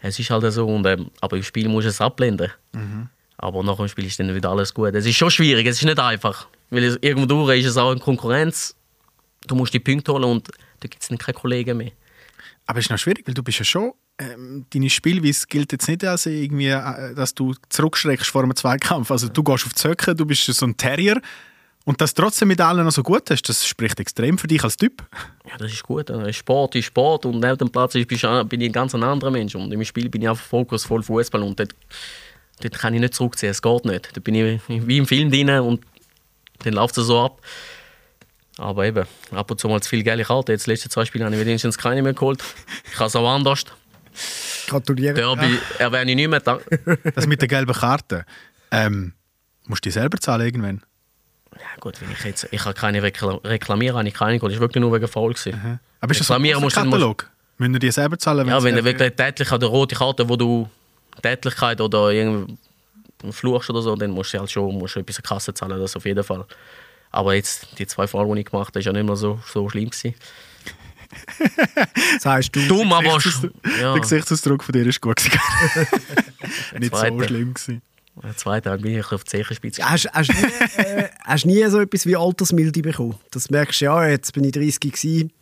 Es ist halt so. Und, ähm, aber im Spiel musst du es abblenden. Aber nach dem Spiel ist dann wieder alles gut. Es ist schon schwierig, es ist nicht einfach. Weil es, irgendwo durch ist es auch eine Konkurrenz. Du musst die Punkte holen und da gibt es dann keine Kollegen mehr. Aber es ist noch schwierig, weil du bist ja schon ähm, deine Spielweise gilt jetzt nicht als irgendwie, äh, dass du zurückschreckst vor einem Zweikampf. Also du gehst auf die Zöcke, du bist so ein Terrier und das trotzdem mit allen noch so gut hast, das spricht extrem für dich als Typ. Ja, das ist gut. Äh, Sport ist Sport und neben dem Platz du- bin ich ein ganz anderer Mensch. Und im Spiel bin ich einfach fokusvoll Fußball und dort, dort kann ich nicht zurückziehen, es geht nicht. Da bin ich wie im Film drin und dann läuft es so ab. Aber eben, ab und zu mal zu viel geile Karten. Jetzt die letzten zwei Spiele habe ich wenigstens keine mehr geholt. Ich habe es auch anders. Gratuliere. Derby erwähne ich nicht mehr. Da- Das mit der gelben Karte. Ähm, musst du die selber zahlen irgendwann? Gut, wenn ich jetzt... Ich habe keine Rekla reklamieren, habe ich keine. Das war wirklich nur wegen gewesen. Aber ist das so ein Reklamieren musst du- Katalog? Müssen die selber zahlen? Ja, wenn du wirklich tätlich oder rote Karte, wo du Tätlichkeit oder irgendwie fluchst oder so, dann musst du halt schon musst du etwas an die Kasse zahlen, das auf jeden Fall. Aber jetzt, die zwei Fälle, die ich gemacht habe, ist ja nicht mehr so, so schlimm gewesen. [LAUGHS] Sagst du. Dumm, aber... Ja, Der Gesichtsausdruck von dir ist gut. [LAUGHS] nicht so schlimm. Gewesen. Der zweite Mal bin ich auf die Zehenspitze. Hast, hast, nie, äh, hast nie so etwas wie Altersmilde bekommen? Das merkst du ja, jetzt bin ich 30 gewesen.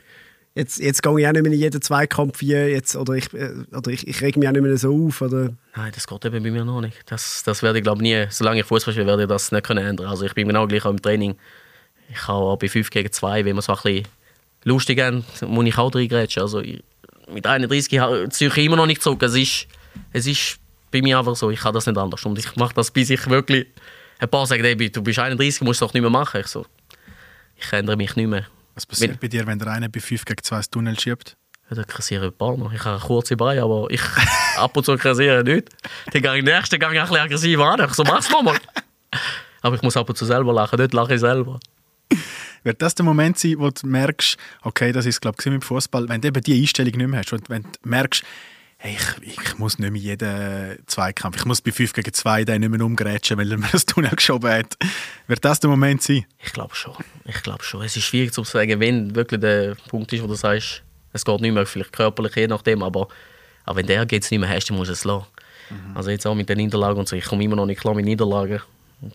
Jetzt, jetzt gehe ich auch nicht mehr in jeden Zweikampf wie jetzt, oder ich, äh, oder ich, ich reg mich auch nicht mehr so auf. Oder? Nein, das geht eben bei mir noch nicht. Das, das werde ich glaube nie, solange ich Fußball spiele, werde ich das nicht können ändern. Also ich bin genau gleich auch im Training. Ich kann auch bei 5 gegen 2, wenn wir so ein bisschen lustig haben, muss ich auch reingrätschen. Also ich, mit 31 ha- ziehe ich immer noch nicht zurück. Es ist, es ist bei mir einfach so, ich kann das nicht anders. Und ich mache das, bis ich wirklich ein paar sagen, hey, du bist 31, musst du doch nicht mehr machen. Ich so, ich ändere mich nicht mehr. Was passiert Wenn- bei dir, wenn der eine bei 5 gegen 2 ins Tunnel schiebt? Ja, da kassiere ich ein paar noch. Ich habe kurze Beine, aber ich [LAUGHS] ab und zu kassiere nicht. Dann gehe ich nächsten gang ein bisschen aggressiv an. Ich so, mach's nochmal. [LAUGHS] Aber ich muss ab und zu selber lachen. Dort lache ich selber. Wird das der Moment sein, wo du merkst, okay, das ist glaube ich mit Fußball, wenn du eben die Einstellung nicht mehr hast, und wenn du merkst, hey, ich, ich muss nicht mehr jeden Zweikampf, ich muss bei 5 gegen 2 den nicht mehr umgrätschen, weil er mir das Tunnel geschoben hat. Wird das der Moment sein? Ich glaube schon. Ich glaube schon. Es ist schwierig zu sagen, wenn wirklich der Punkt ist, wo du sagst, es geht nicht mehr, vielleicht körperlich, je nachdem, aber, aber wenn der geht es nicht mehr hast, dann musst du es lassen. Also jetzt auch mit den Niederlagen und so, ich komme immer noch nicht klar mit Niederlagen.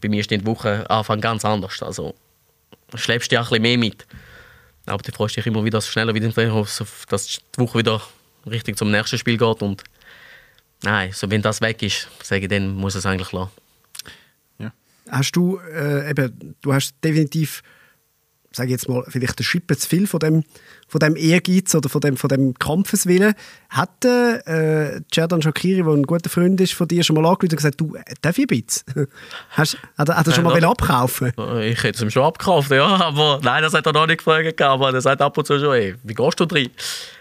Bei mir steht die Woche Anfang ganz anders. Also schleppst du ja ein bisschen mehr mit. Aber du freust dich immer wieder schneller wieder auf, dass die Woche wieder richtig zum nächsten Spiel geht und nein, so wenn das weg ist, sage ich, dann muss es eigentlich lassen. Hast du, äh, eben, du hast definitiv, sage jetzt mal, vielleicht ein Schippe zu viel von dem, von dem Ehrgeiz oder von dem, von dem Kampfeswillen. Hat äh, Cerdan Shakiri, der ein guter Freund ist von dir, schon mal angerufen und gesagt, du, äh, darf ich ein bisschen? [LAUGHS] Hast, hat, er- hat er schon mal wollen abkaufen Ich hätte es ihm schon abgekauft, ja. Aber nein, das hat er noch nicht gefragt. Aber er sagt ab und zu schon, ey, wie gehst du drin?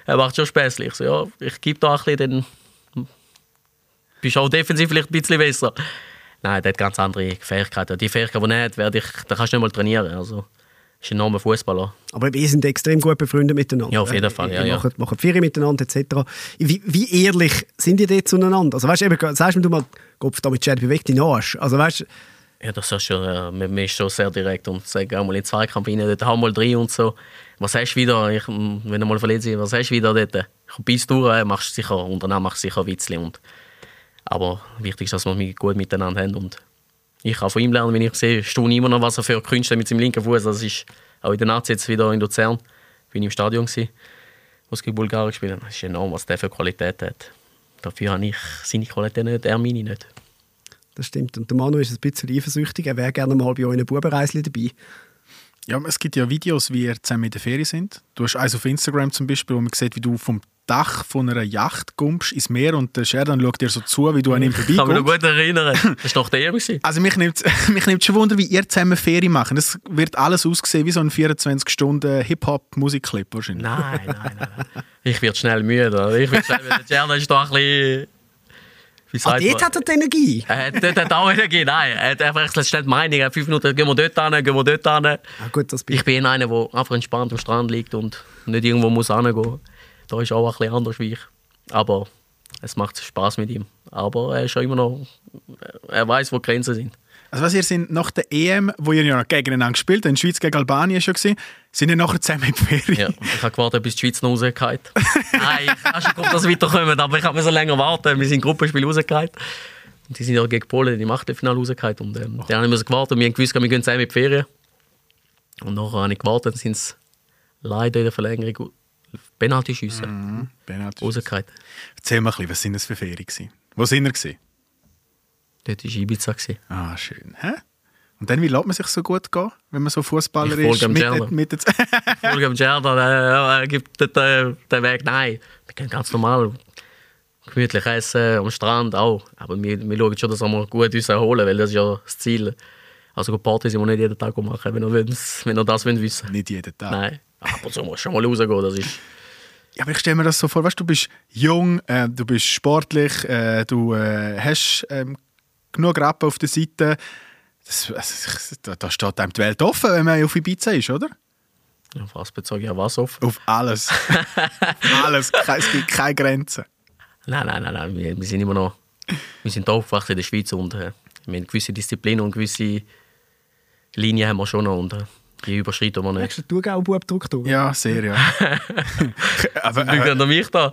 Er macht schon späßlich. So, ja, ich gebe da ein bisschen, dann bist auch defensiv vielleicht ein bisschen besser. Nein, der hat ganz andere Fähigkeiten. Die Fähigkeiten, die er hat, werde ich, da kannst du nicht mal trainieren. Also, ist ein enormer Fußballer. Aber ihr sind extrem gut befreundet miteinander. Ja, auf jeden Fall, Ihr ja, ja. macht, macht Ferien miteinander etc. Wie, wie ehrlich sind ihr dort zueinander? Also weißt du, eben, sagst du mal, Kopf da mit Chad bewegt deinen Arsch. Also weißt du, Ja, das ist schon, äh, man ist schon sehr direkt und sagt auch mal in den Zweikampf rein, dort hau mal drin und so. Was hast du wieder, ich, wenn du mal verletzt bist, was hast du wieder dort? Ich bis durch, äh, machst du sicher, und danach machst du sicher Witzli und aber wichtig ist, dass wir gut miteinander haben und ich kann von ihm lernen, wenn ich sehe, Stune immer noch, was er für Künste hat mit seinem linken Fuß. Das ist auch in der Nazi jetzt wieder in Luzern, bin ich im Stadion gewesen, wo es gegen Bulgarien gespielt haben. Das ist enorm, was der für Qualität hat. Dafür habe ich seine Qualität nicht, er meine nicht. das stimmt. Und der Manu ist ein bisschen eifersüchtig. Er wäre gerne mal bei euch in Bubenreisli dabei. Ja, es gibt ja Videos, wie ihr zusammen in der Ferien sind. Du hast eins auf Instagram zum Beispiel, wo man sieht, wie du vom Dach von einer Yacht kommst ins Meer und der Sheridan schaut dir so zu, wie du an ihm Ich [LAUGHS] kann mich noch vorbeikommst. gut erinnern. Das war doch der gewesen. Also mich nimmt [LAUGHS] mich nimmt schon Wunder, wie ihr zusammen Ferien macht. Es wird alles aussehen wie so ein 24-Stunden-Hip-Hop-Musikclip wahrscheinlich. Nein, nein, nein. Ich werde schnell müde. Ich werde schnell müde. Gerda ist da ein bisschen... Wie Ah, sagt dort man? hat er die Energie. Er hat, auch Energie. Nein, er hat einfach schnell die Meinung. Fünf Minuten, gehen wir dort hin, gehen wir dort hin. Ah, gut, das bin Ich bin einer, der einfach entspannt am Strand liegt und nicht irgendwo muss hingehen. Da ist auch ein bisschen anders wie ich. Aber es macht Spaß mit ihm. Aber er ist schon immer noch... Er weiß, wo die Grenzen sind. Also was ihr sind nach der EM, wo ihr ja noch gegeneinander gespielt habt, in Schweiz gegen Albanien schon gesehen, sind ihr nachher zusammen in die Ferien. Ja, ich habe gewartet, bis die Schweiz noch rausgeht. [LAUGHS] Nein, ich habe schon gehofft, dass sie weiterkommen, aber ich habe so länger warten. Wir sind im Gruppenspiel rausgeht. Und die sind ja gegen Polen im Achtelfinale rausgeht. Und ähm, dann haben wir gewartet. Wir haben gewusst, wir gehen zusammen in die Ferien. Und nachher habe ich gewartet, dann sind sie leider in der Verlängerung Penalty schiessen. Penalty. Rausgehalten. Erzähl mal ein bisschen, was sind das für Ferien gewesen? Wo sind wir gewesen? Dort war Ibiza. gewesen. Ah, schön. Hä? Und dann, wie lässt man sich so gut gehen, wenn man so Fußballer Ich folge ist? dem Mit, mit, mit, Folge am Gerda, der äh, gibt den, den, Weg. Nein, wir gehen ganz normal gemütlich essen, am Strand auch. Aber wir, wir schauen schon, dass wir gut uns erholen, weil das ist ja das Ziel. Also gut, Party sind wir nicht jeden Tag machen, wenn ihr, wollt- wenn ihr das wollt wissen nicht jeden Tag. Nein, ab und zu musst du schon mal rausgehen. Das ist, Ja, aber ich stelle mir das so vor, weißt, du bist jung, äh, du bist sportlich, äh, du äh, hast ähm, genug Rappen auf der Seite. Das, also, da, da steht einem die Welt offen, wenn man auf Ibiza ist, oder? ja, fast bezogen ja was auf. Auf alles. Auf [LAUGHS] alles. Es gibt keine Grenzen. Nein, nein, nein, nein. Wir, wir sind immer noch. Wir sind da aufgewacht in der Schweiz und äh, wir haben gewisse Disziplin und gewisse Linien haben wir schon noch und äh, die überschreiten wir nicht. Merkst du den Thurgau-Bub-Druck durch? Ja, sehr, ja. [LAUGHS] [LAUGHS] aber Liegt äh, an mich da?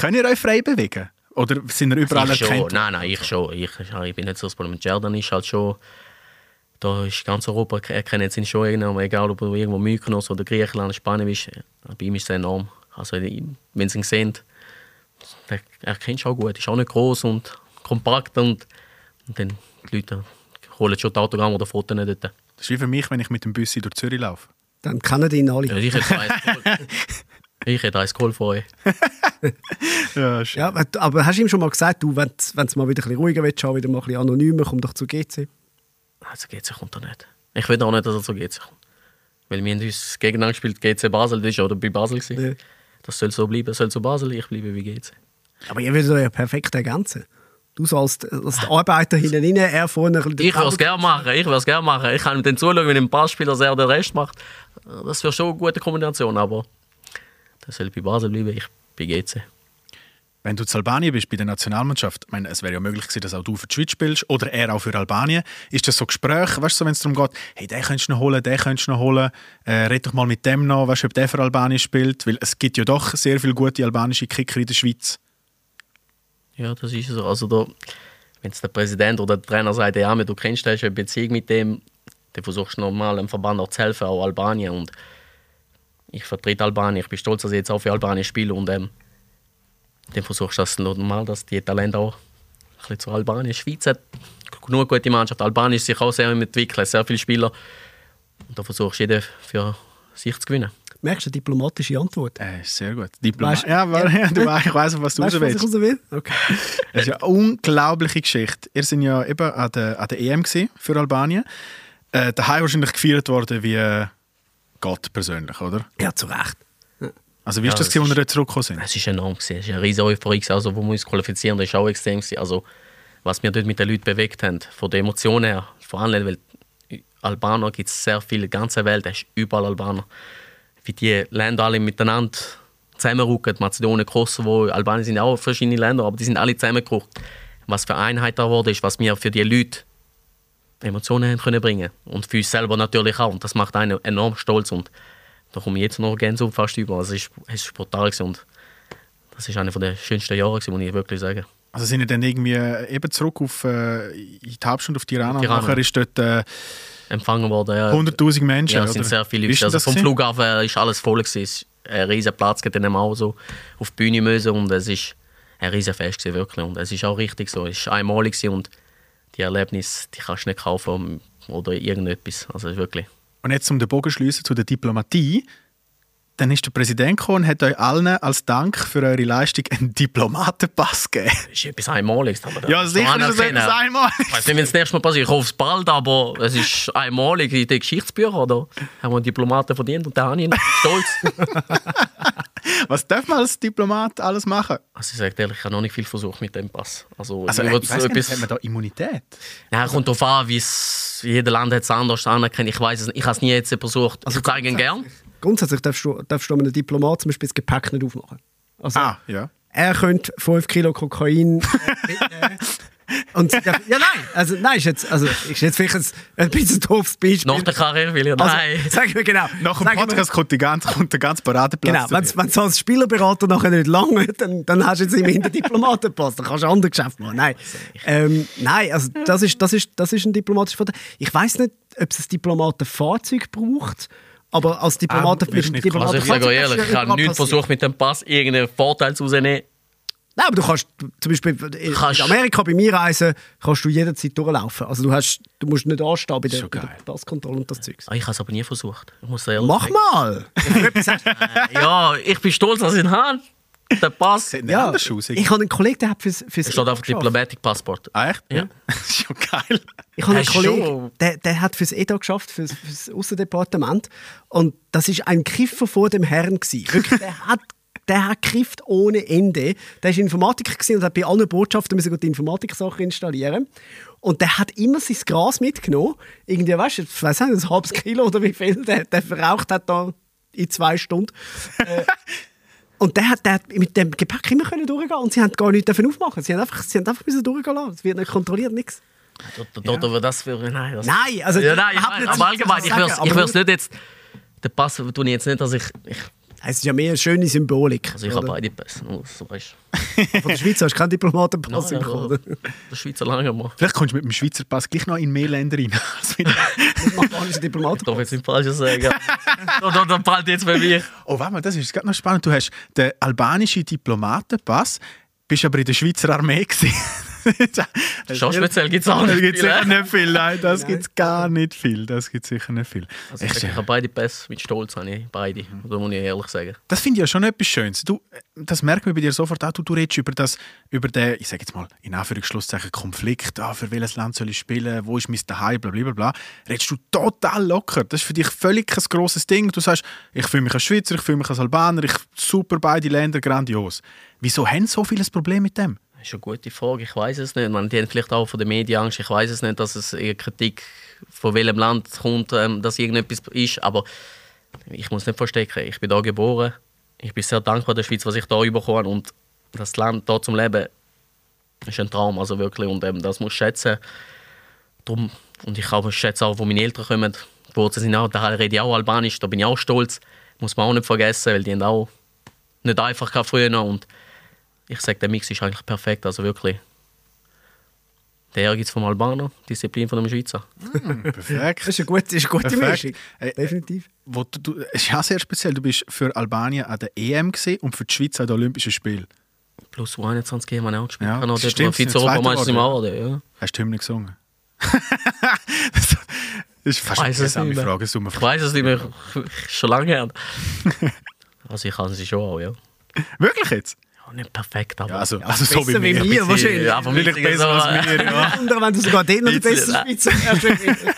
könnt ihr euch frei bewegen? Oder sind ihr überall schon. erkannt? Nein, nein, ich schon. Ich, ich bin nicht so das Problem. Jordan ist halt schon. Da ist ganz Europa erkennen ihn schon enorm, egal ob du irgendwo Mykonos oder Griechenland, Spanien bist. Bei ihm ist es enorm. Also, wenn sie ihn sehen, der erkennt auch gut. Ist auch nicht groß und kompakt und, und dann die Leute holen schon die Autogramme oder Fotos nicht dort. Das ist wie für mich, wenn ich mit dem Büssi durch Zürich laufe. Dann kennen die ihn alle. Ja, ich. [LAUGHS] Ich hätte eins geholt von euch. [LAUGHS] Ja, schön. Ja, aber hast du ihm schon mal gesagt, du, wenn du es mal wieder ein bisschen ruhiger willst, haben, wieder mal ein bisschen anonymer, komm doch zu GC. Also GC kommt er nicht. Ich will auch nicht, dass er zu GC kommt. Weil wir haben uns gegeneinander gespielt, GC Basel, das war oder bei Basel. Ja. Das soll so bleiben, soll zu Basel, ich bleibe wie GC. Aber ihr würdet euch ja perfekt ergänzen. Du so als, [LAUGHS] Arbeiter hinten rein, er vorne ein bisschen Ich würde es gerne machen, ich würde es gerne machen. Ich kann ihm dann zuschauen, wenn ein Passspieler sehr den Rest macht. Das wäre schon eine gute Kombination, aber das soll bei Basel bleiben, ich bei GC. Wenn du zu Albanien bist, bei der Nationalmannschaft, ich meine, es wäre ja möglich gewesen, dass auch du für die Schweiz spielst oder er auch für Albanien. Ist das so Gespräch, weißt du, wenn es darum geht, hey, den könntest du noch holen, den könntest du noch holen, äh, red doch mal mit dem noch, weißt du, ob der für Albanien spielt, weil es gibt ja doch sehr viele gute albanische Kicker in der Schweiz. Ja, das ist so. Also da, wenn es der Präsident oder der Trainer sagt, ja, du kennst du hast eine Beziehung mit dem, dann versuchst du normal dem Verband auch zu helfen, auch Albanien. Und ich vertrete Albanien, ich bin stolz, dass ich jetzt auch für Albanien spiele. Und ähm, dann versuchst du das normal, dass die Talente auch ein bisschen zu Albanien. Die Schweiz hat genug gute Mannschaft. Albanien ist sich auch sehr im Entwickeln, sehr viele Spieler. Und da versuchst du jeden für sich zu gewinnen. Merkst du eine diplomatische Antwort? Äh, sehr gut. Diplomat. Weißt- ja, aber, ja. du [LAUGHS] weißt, ich weiss, auf was du Weißt raus du, was ich willst. raus will? Okay. [LAUGHS] Es ist ja eine unglaubliche Geschichte. Ihr seid ja eben an der, an der EM für Albanien. Äh, daheim wahrscheinlich gefeiert worden wie äh, Gott persönlich, oder? Ja, zu Recht. Also wie Ja, ist das, als dort zurückgekommen sind? Es war enorm. gewesen. Es war eine riesige Euphorie. Also, wo wir uns qualifizieren, das war auch extrem. gewesen. Also, was wir dort mit den Leuten bewegt haben, von der Emotion her, vor allem, weil Albaner gibt es sehr viele, in der ganzen Welt, es ist überall Albaner. Wie die Länder alle miteinander zusammenrücken, Mazedonien, Kosovo, Albanien sind auch verschiedene Länder, aber die sind alle zusammengerückt. Was für Einheit da geworden ist, was wir für die Leute Emotionen haben können bringen Und für uns selber natürlich auch. Und das macht einen enorm stolz. Und da komme ich jetzt noch Gänsehaut fast über. Also es ist brutal und das ist einer der schönsten Jahre, muss ich wirklich sagen. Also sind ihr dann irgendwie eben zurück auf, äh, in die Hauptstadt auf Tirana Tirana. nachher ist dort äh, Empfangen worden. Ja. 100'000 Menschen, Ja, es sind sehr viele Leute. Also vom gewesen? Flughafen ist alles voll. Gewesen. Ein riesen Platz, geht dann auch so auf die Bühne müssen und es ist ein riesen Fest gewesen, wirklich. Und es ist auch richtig so. Es ist einmalig und die Erlebnisse, die kannst du nicht kaufen oder irgendetwas. Also es ist wirklich. Und jetzt um den Bogen zu schliessen zu der Diplomatie, dann ist der Präsident gekommen und hat euch allen als Dank für eure Leistung einen Diplomatenpass gegeben. Das ist etwas Einmaliges. Aber Ja, das sicher muss man ist anerkennen. etwas einmal. Ich weiß nicht, wenn es das nächste Mal passiert. Ich hoffe es bald, aber es ist einmalig in den Geschichtsbüchern. Da haben wir Diplomaten verdient und da habe ich ihn stolz. [LAUGHS] Was darf man als Diplomat alles machen? Also ich sage ehrlich, ich habe noch nicht viel versucht mit dem Pass. Also, Also, ich ich würd's weiss etwas- hat man da Immunität? Ja, kommt darauf an, wie es jeder Land hat es anders anerkennen. Ich weiß es nicht. Ich habe es nie jetzt versucht. Also, ich zeige ihn gern. Grundsätzlich darfst du, darfst du einem Diplomat zum Beispiel das Gepäck nicht aufmachen. Also, Ah, ja. er könnte 5 Kilo Kokain äh, [LAUGHS] mitnehmen. Und ja, nein, also, nein, ist jetzt, also, ist jetzt vielleicht ein, ein bisschen doofes Beispiel. Nach der Karriere will ich also, nein. Sagen wir genau. Nach dem Podcast kommt, die ganze, kommt der ganze Paradeplatz. Genau, wenn es als Spielerberater nachher nicht lange, dann, dann hast du jetzt immerhin den Diplomatenpass, dann kannst du andere Geschäfte machen. Nein, ähm, nein also das ist, das, ist, das ist ein diplomatischer Vorteil. Ich weiß nicht, ob es ein Diplomatenfahrzeug braucht Aber als Diplomat... Ah, wirst nicht Diplomat Also ich sage ehrlich, ich habe überall nicht passieren. versucht, mit dem Pass irgendeinen Vorteil zu rausnehmen. Nein, aber du kannst zum Beispiel in Kannst- in Amerika bei mir reisen, kannst du jederzeit durchlaufen. Also du, hast, du musst nicht anstehen bei der, bei der. Passkontrolle und das Zeugs. Ah, Ich habe es aber nie versucht. Ich muss ehrlich Mach sagen. mal! Hast- [LAUGHS] Ja, ich bin stolz, dass ich ihn habe. Der Pass. Sieht ja, anders aus. ich habe einen Kollegen, der hat fürs, fürs Es steht auf geschafft. Diplomatic Passport. Ah, echt? Ja. [LAUGHS] Das ist schon geil. Ich habe einen Kollegen, der, der hat fürs EDA geschafft, fürs, fürs Aussendepartement. Und das ist ein Kiffer vor dem Herrn. Gewesen. Wirklich, der [LAUGHS] hat, der hat gekifft ohne Ende. Der war Informatiker gewesen und hat bei allen Botschaften müssen die Informatiksachen installieren. Und der hat immer sein Gras mitgenommen. Irgendwie, weißt du, ich weiß nicht, ein halbes Kilo oder wie viel der, der verraucht hat da in zwei Stunden. Äh, und der hat, der hat mit dem Gepäck immer können durchgehen und sie haben gar nichts aufmachen. Sie haben einfach, sie haben einfach müssen durchgehen lassen. Es wird nicht kontrolliert, nichts. Dort ja. das für. Nein, das, Nein, also ja, nein, ich weiß, nicht aber allgemein, ich würde es nicht jetzt. Den Pass tue ich jetzt nicht, dass ich. ich Es ist ja mehr eine schöne Symbolik. also ich habe beide Pässe. nur so weißt Von der Schweiz hast du keinen Diplomatenpass Nein, bekommen. also, oder? Der Schweizer lange mal. Vielleicht kommst du mit dem Schweizer Pass gleich noch in mehr Länder rein. [LAUGHS] als mit- Das macht man einen Diplomaten. Ich darf jetzt nicht falsch sagen. Oder dann prallt jetzt bei mir. oh, warte mal, das ist gerade noch spannend. Du hast den albanischen Diplomatenpass, bist aber in der Schweizer Armee gewesen. [LAUGHS] Schon speziell gibt es auch Das nicht. gibt viel, sicher nicht viel. Nein, das gibt es gar nicht viel. Das gibt sicher nicht viel. Also ich, ich habe beide Pässe mit Stolz, habe ich beide. Da muss ich ehrlich sagen. Das finde ich ja schon etwas Schönes. Du, das merkt man bei dir sofort auch. Du, du redest über, das, über den, ich sage jetzt mal, in Anführungsschlusszeichen Konflikt. Ah, für welches Land soll ich spielen? Wo ist mein Daheim? Bla, bla, bla, bla. Redest du total locker. Das ist für dich völlig kein grosses Ding. Du sagst, ich fühle mich als Schweizer, ich fühle mich als Albaner, ich super beide Länder, grandios. Wieso haben so viele ein Problem mit dem? Das ist eine gute Frage, ich weiß es nicht. Man, die haben vielleicht auch von den Medien Angst. Ich weiß es nicht, dass es Kritik von welchem Land kommt, ähm, dass irgendetwas ist. Aber ich muss nicht verstecken. Ich bin da geboren. Ich bin sehr dankbar der Schweiz, was ich da bekommen habe. Und das Land da zum Leben ist ein Traum, also wirklich. Und ähm, das muss ich schätzen. Drum, und ich schätze auch, wo meine Eltern kommen. Die Wurzeln sind auch, da rede ich auch Albanisch, da bin ich auch stolz. Muss man auch nicht vergessen, weil die haben auch nicht einfach früher. Und ich sage, der Mix ist eigentlich perfekt, also wirklich. Der Ehrgeiz vom Albaner, Disziplin von dem Schweizer. [LAUGHS] Perfekt. Das ist eine gute, das ist eine gute. Mischung. Äh, Definitiv. Wo du, du, es ist ja sehr speziell. Du bist für Albanien an der EM gesehen und für die Schweiz an den Olympischen Spielen. Plus U21 haben wir auch gespielt. Ja, dort, stimmt, Vize-Europameister Zweiter auch. Ja. Hast du die Hymne gesungen? [LAUGHS] das ist fast eine nicht mehr. Frage. das Ich weiß es nicht mehr, schon lange her. [LAUGHS] Also ich kann sie schon auch, ja. Wirklich jetzt? Ja nicht perfekt, aber... Ja, also, also so besser wie wie mir. mir, wahrscheinlich. Ja, mir Vielleicht besser als mir, ja. [LAUGHS] Wunder, wenn du sogar den noch beste Schweizer. [LAUGHS]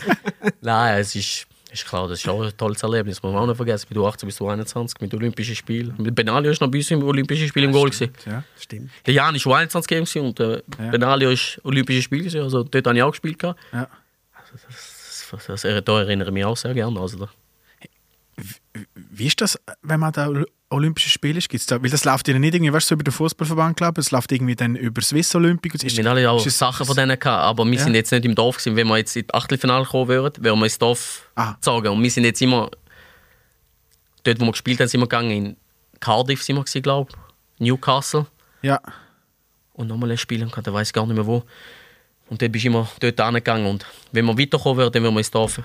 Nein, es ist, ist klar, das ist auch ein tolles Erlebnis. Muss man auch nicht vergessen. Mit U18 bis U21, mit Olympischen Spielen. Mit Benalio ist noch bei uns im Olympischen Spiel im Goal. Gewesen. Ja. Stimmt. Der Jan war U21 Game gewesen und der Ja. Benalio ist Olympische Spiele. gewesen. Also dort habe ich auch gespielt. Ja. Das, das, das, da erinnere ich mich auch sehr gerne. Also, da- Wie ist das, wenn man da Olympische Spiele ist? Gibt's da, weil das läuft ja nicht irgendwie, weißt du, so über den Fußballverband, glaube ich, es läuft irgendwie dann über Swiss Olympic. Ist, Wir haben alle auch Sachen von denen gehabt, aber wir Ja. sind jetzt nicht im Dorf gewesen. Wenn wir jetzt in die Achtelfinale kommen würden, wären wir ins Dorf Ah. gezogen. Und wir sind jetzt immer, dort wo wir gespielt haben, sind wir gegangen. In Cardiff sind wir gewesen, glaube ich. Newcastle. Ja. Und nochmal ein Spiel da weiß ich gar nicht mehr wo. Und dort bist du immer dort angegangen. Und wenn wir weiterkommen würden, dann würden wir ins Dorf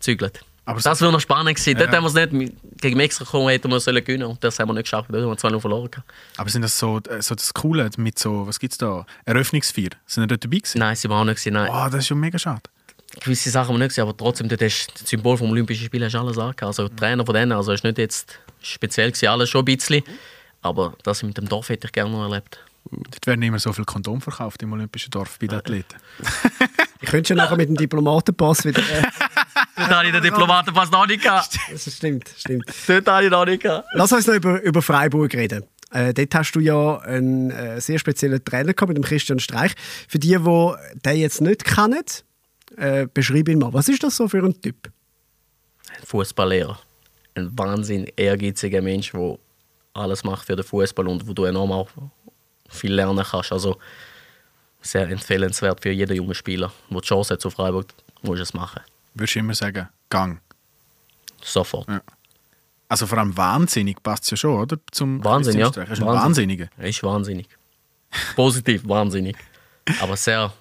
zügeln. Aber das wäre noch spannend gewesen. Dort Ja. haben wir es nicht, gegen Mexiko kommen, hätten wir sollen gewinnen Und das haben wir nicht geschafft. Dort haben wir 2-0 verloren. Aber sind das so, äh, so das Coole mit so, was gibt's da? Eröffnungsfeier. Sind ihr dort dabei gewesen? Nein, sie waren auch nicht. Gewesen, nein. Oh, das ist schon mega schade. gewisse Sachen haben wir nicht gesehen, aber trotzdem, dort hast du das Symbol vom Olympischen Spiel hast alles angehabt. Also der Trainer von denen, also ist nicht jetzt speziell gewesen, alles schon ein bisschen. Aber das mit dem Dorf hätte ich gerne noch erlebt. Dort werden immer so viel Kondom verkauft im Olympischen Dorf bei den Athleten. Ich könnte schon nachher mit dem Diplomatenpass wieder. Äh, [LAUGHS] Dort habe ich den Diplomatenpass noch nicht gehabt. das stimmt, stimmt. Dort habe ich noch nicht gehabt. Lass uns noch über, über Freiburg reden. Äh, dort hast du ja einen äh, sehr speziellen Trainer gehabt mit dem Christian Streich. Für die, die den jetzt nicht kennen, äh, beschreib ihn mal. Was ist das so für ein Typ? Ein Fußballlehrer. Ein wahnsinnig ehrgeiziger Mensch, der alles macht für den Fußball und wo du enorm auch viel lernen kannst. Also sehr empfehlenswert für jeden jungen Spieler, der die Chance hat zu Freiburg, muss es machen. Würdest du immer sagen, Gang. Sofort. Ja. Also vor allem wahnsinnig passt es ja schon, oder? Zum Wahnsinn, ja. Er ist ein Wahnsinn. Wahnsinniger. Er ist wahnsinnig. Positiv wahnsinnig. Aber sehr.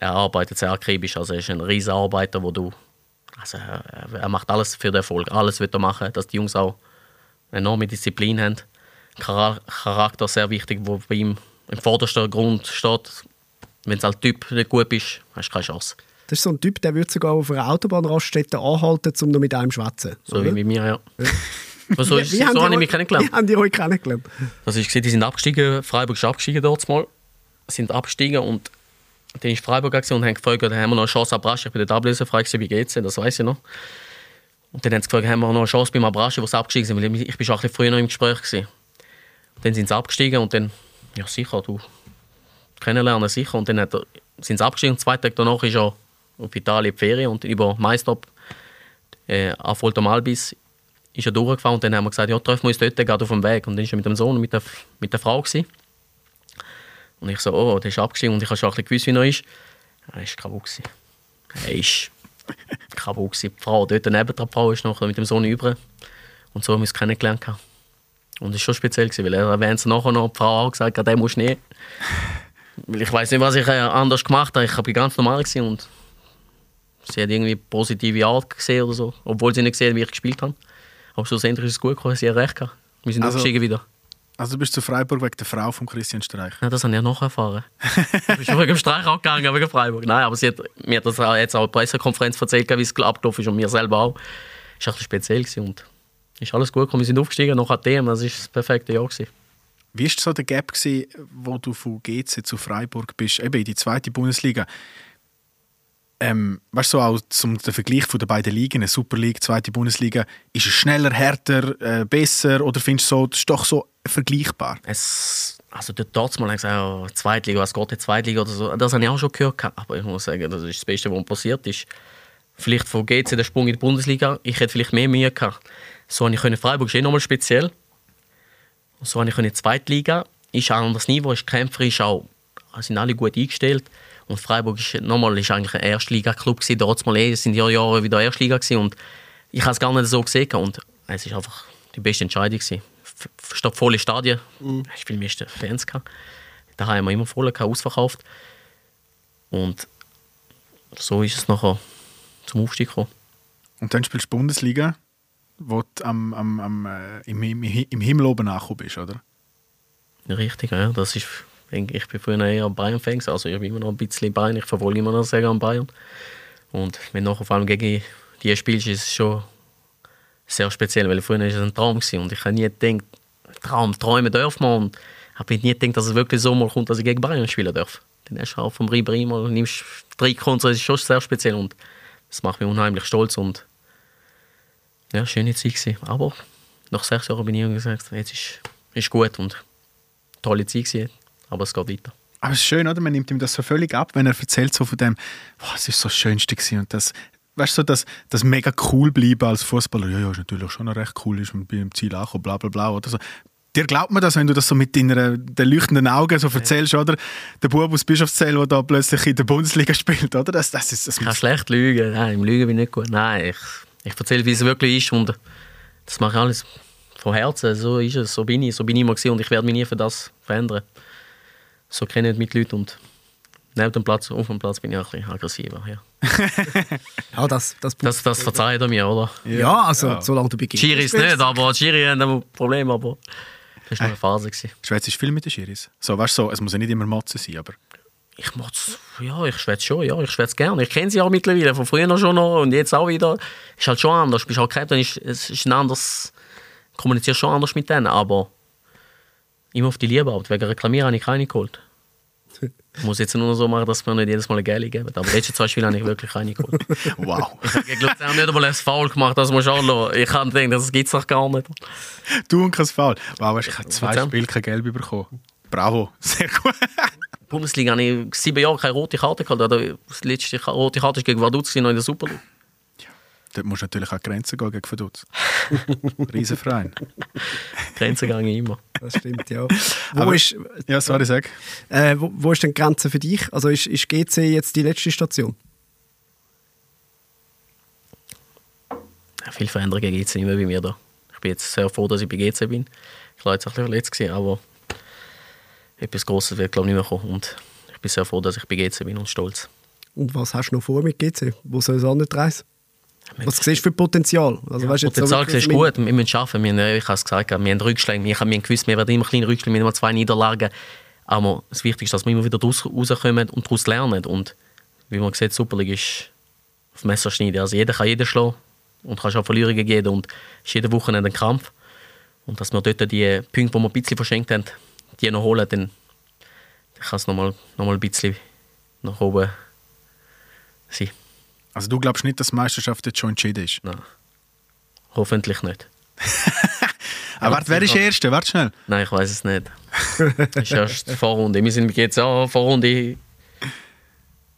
Er arbeitet sehr akribisch. Also er ist ein riesen Arbeiter, wo du Also er, er macht alles für den Erfolg. Alles wird er machen, dass die Jungs auch enorme Disziplin haben. Chara- Charakter sehr wichtig, wo bei ihm im vordersten Grund steht. Wenn es als Typ nicht gut bist, hast du keine Chance. Das ist so ein Typ, der würde sogar auf einer Autobahnraststätte anhalten, um noch mit einem zu schwätzen. So oder? wie bei mir, ja. Aber [LAUGHS] so ist, Wie so haben die habe ich mich kennengelernt. Wie haben die euch kennengelernt? Das ist, die sind abgestiegen, Freiburg ist abgestiegen dort mal, sind abgestiegen und dann ist Freiburg gewesen und haben gefragt, haben wir noch eine Chance Abrasche, ich bin der ablösefrei gewesen bei GC, das weiß ich noch. Und dann haben sie gefragt, haben wir noch eine Chance beim Abrasche, wo sie abgestiegen sind, weil ich bin schon ein bisschen früher noch im Gespräch gewesen. Und dann sind sie abgestiegen und dann, ja sicher, du kennenlernen sicher. Und dann hat er, sind sie abgestiegen und zwei Tage danach ist er auf Italien die Ferien und über MyStop äh, auf Volta Malbis ist er durchgefahren und dann haben wir gesagt, ja, treffen wir uns dort gerade auf dem Weg. Und dann ist er mit dem Sohn und mit der, mit der Frau gewesen. Und ich so, oh, der ist abgestiegen und ich habe schon ein gewusst, wie er ist. Er ist kaputt gewesen. Er ist [LAUGHS] kaputt gewesen. Die Frau dort neben der Frau ist noch mit dem Sohn über. Und so haben wir uns kennengelernt. Und das war schon speziell, gewesen, weil er erwähnt es nachher noch, die Frau auch gesagt, den musst du nicht. Weil ich weiß nicht, was ich äh, anders gemacht habe. Ich war ganz normal und sie hat irgendwie positive Art gesehen oder so, obwohl sie nicht gesehen hat, wie ich gespielt habe. Aber schlussendlich ist es gut gekommen, sie hat recht gehabt. Wir sind Also- aufgestiegen wieder. Also du bist zu Freiburg wegen der Frau von Christian Streich. Ja, das habe ich ja noch erfahren. [LAUGHS] ich bin schon wegen dem Streich auch gegangen, wegen Freiburg. Nein, aber sie hat mir hat das auch, jetzt auch in der Pressekonferenz erzählt, wie es abgelaufen ist und mir selber auch. Es war ein speziell gewesen und ist alles gut gekommen. Wir sind aufgestiegen nach ATM, das war das perfekte Jahr. Gewesen. Wie war so der Gap, gewesen, wo du von GC zu Freiburg bist, eben in die zweite Bundesliga? Ähm, weißt du, so auch zum den Vergleich von den beiden Ligen, eine Super League, zweite Bundesliga, ist es schneller, härter, äh, besser oder findest du so, das ist doch so vergleichbar? Es, also dort mal gesagt, ja, Zweitliga, was geht in Zweitliga oder so. Das habe ich auch schon gehört. Aber ich muss sagen, das ist das Beste, was passiert ist. Vielleicht von GC der Sprung in die Bundesliga. Ich hätte vielleicht mehr Mühe gehabt. So habe ich können, Freiburg ist eh nochmal speziell. So habe ich können, Zweitliga. Ist ein anderes Niveau, ist kämpferisch auch, sind alle gut eingestellt. Und Freiburg ist nochmal ist eigentlich ein Erstliga-Club gewesen. Dort mal eh, es sind ja Jahre wieder Erstliga gewesen. Und ich habe es gar nicht so gesehen. Und es ist einfach die beste Entscheidung gewesen. Statt volle Stadien. Mhm. Ich viel mehr Fans gehabt. Da haben wir immer voll gehabt, ausverkauft. Und so ist es nachher zum Aufstieg gekommen. Und dann spielst du Bundesliga, wo du am, am, am, äh, im, im, im Himmel oben angekommen bist, oder? Richtig, ja. Das ist, ich bin früher eher Bayern-Fan, also ich bin immer noch ein bisschen Bayern, ich verfolge immer noch sehr gerne Bayern. Und wenn du nachher vor allem gegen die spielst, ist es schon sehr speziell, weil früher war es ein Traum gewesen. und ich habe nie gedacht, Traum, träumen darf man und habe nie gedacht, dass es wirklich so mal kommt, dass ich gegen Bayern spielen darf. Dann hast du auch vom Ribéry mal, nimmst drei Konter, das ist schon sehr speziell und das macht mich unheimlich stolz und ja, schöne Zeit gewesen. Aber nach sechs Jahren bin ich gesagt, jetzt ist, ist gut und tolle Zeit gewesen, aber es geht weiter. Aber es ist schön, oder? Man nimmt ihm das so völlig ab, wenn er erzählt so von dem, oh, es ist so das Schönste gewesen und das, weißt du, so das, das mega cool bleiben als Fußballer. Ja, ja, ist natürlich schon recht cool, ist man bei dem Ziel angekommen, bla bla bla. Oder so. Dir glaubt man das, wenn du das so mit deiner, den leuchtenden Augen so erzählst, oder? Der Bub aus Bischofszell, der da plötzlich in der Bundesliga [LAUGHS] spielt, oder? Das, das ist, das Ich kann schlecht lügen. Nein, im Lügen bin ich nicht gut. Nein, ich, ich erzähle, wie es wirklich ist und das mache ich alles von Herzen. So ist es, so bin ich, so bin ich immer gewesen und ich werde mich nie für das verändern. So kenne ich mit Leuten und neben dem Platz, auf dem Platz bin ich auch ein bisschen aggressiver. Ja. [LAUGHS] Ja, das, das, Das, das verzeiht er mir, oder? ja also Ja. solange du beginnst. Schiri ist nicht, aber die Schiri haben ein Problem, aber das war eine Phase. Gewesen. Schweiz ist viel mit den Schiris. So, weißt du, so, es muss ja nicht immer Motzen sein, aber Ich mach's, ja, ich schwätze schon, ja, ich schwätze gerne. Ich kenne sie auch mittlerweile, von früher noch schon noch und jetzt auch wieder. Ist halt schon anders. Du bist halt Captain, ist, es ist ein anderes, kommunizierst schon anders mit denen, aber immer auf die Liebe ab. Wegen Reklamieren habe ich keine geholt. Ich muss jetzt nur noch so machen, dass wir nicht jedes Mal eine Geile geben. Aber die letzten zwei Spiele habe ich wirklich keine geholt. [LAUGHS] wow. Ich habe gegen Luzern nicht einmal ein Foul gemacht, das muss schon lassen. Ich habe gedacht, das gibt es doch gar nicht. du und kein Foul. Wow, du, ich habe zwei Luzern. Spiele kein Gelb bekommen. Bravo, sehr gut. Bundesliga habe ich sieben Jahre keine rote Karte gehabt. Die letzte rote Karte war gegen Vaduz in der Super League. Dort musst du natürlich die Grenzen gehen gegen Verdutz. [LAUGHS] Riesenverein. [LAUGHS] Grenzen gehe ich immer. Das stimmt, ja. [LAUGHS] Wo, Aber- ist, Ja, sorry, sag. äh, wo, wo ist denn die Grenze für dich? Also ist, ist GC jetzt die letzte Station? Ja, viele Veränderungen gibt es nicht mehr bei mir da. Ich bin jetzt sehr froh, dass ich bei GC bin. Ich war jetzt ein bisschen verletzt, gewesen, aber etwas Grosses wird glaube ich nicht mehr kommen. Und ich bin sehr froh, dass ich bei GC bin und stolz. Und was hast du noch vor mit GC? Wo soll es auch nicht reisen? Was siehst du für Potenzial? Also, weißt, so Potenzial wirklich ist gut, wir müssen schaffen. Wir haben, äh, ich habe es gesagt, wir haben Rückschläge, wir haben, gewusst, wir werden immer kleine Rückschläge, wir haben immer zwei Niederlagen. Aber das Wichtigste ist, dass wir immer wieder raus, rauskommen und daraus lernen. Und wie man sieht, die Super League ist auf Messerschneide. Also jeder kann jeden schlagen und kannst auch Verlierungen geben und es ist jede Woche ein Kampf. Und dass wir dort die Punkte, die wir ein bisschen verschenkt haben, die noch holen, dann dann kann es nochmal noch mal ein bisschen nach oben sein. Also du glaubst nicht, dass die Meisterschaft jetzt schon entschieden ist? Nein. Hoffentlich nicht. Aber [LAUGHS] warte, wer ist der Erste? Warte schnell. Nein, ich weiß es nicht. [LAUGHS] Ist erst die Vorrunde. Wir sind jetzt auch Vorrunde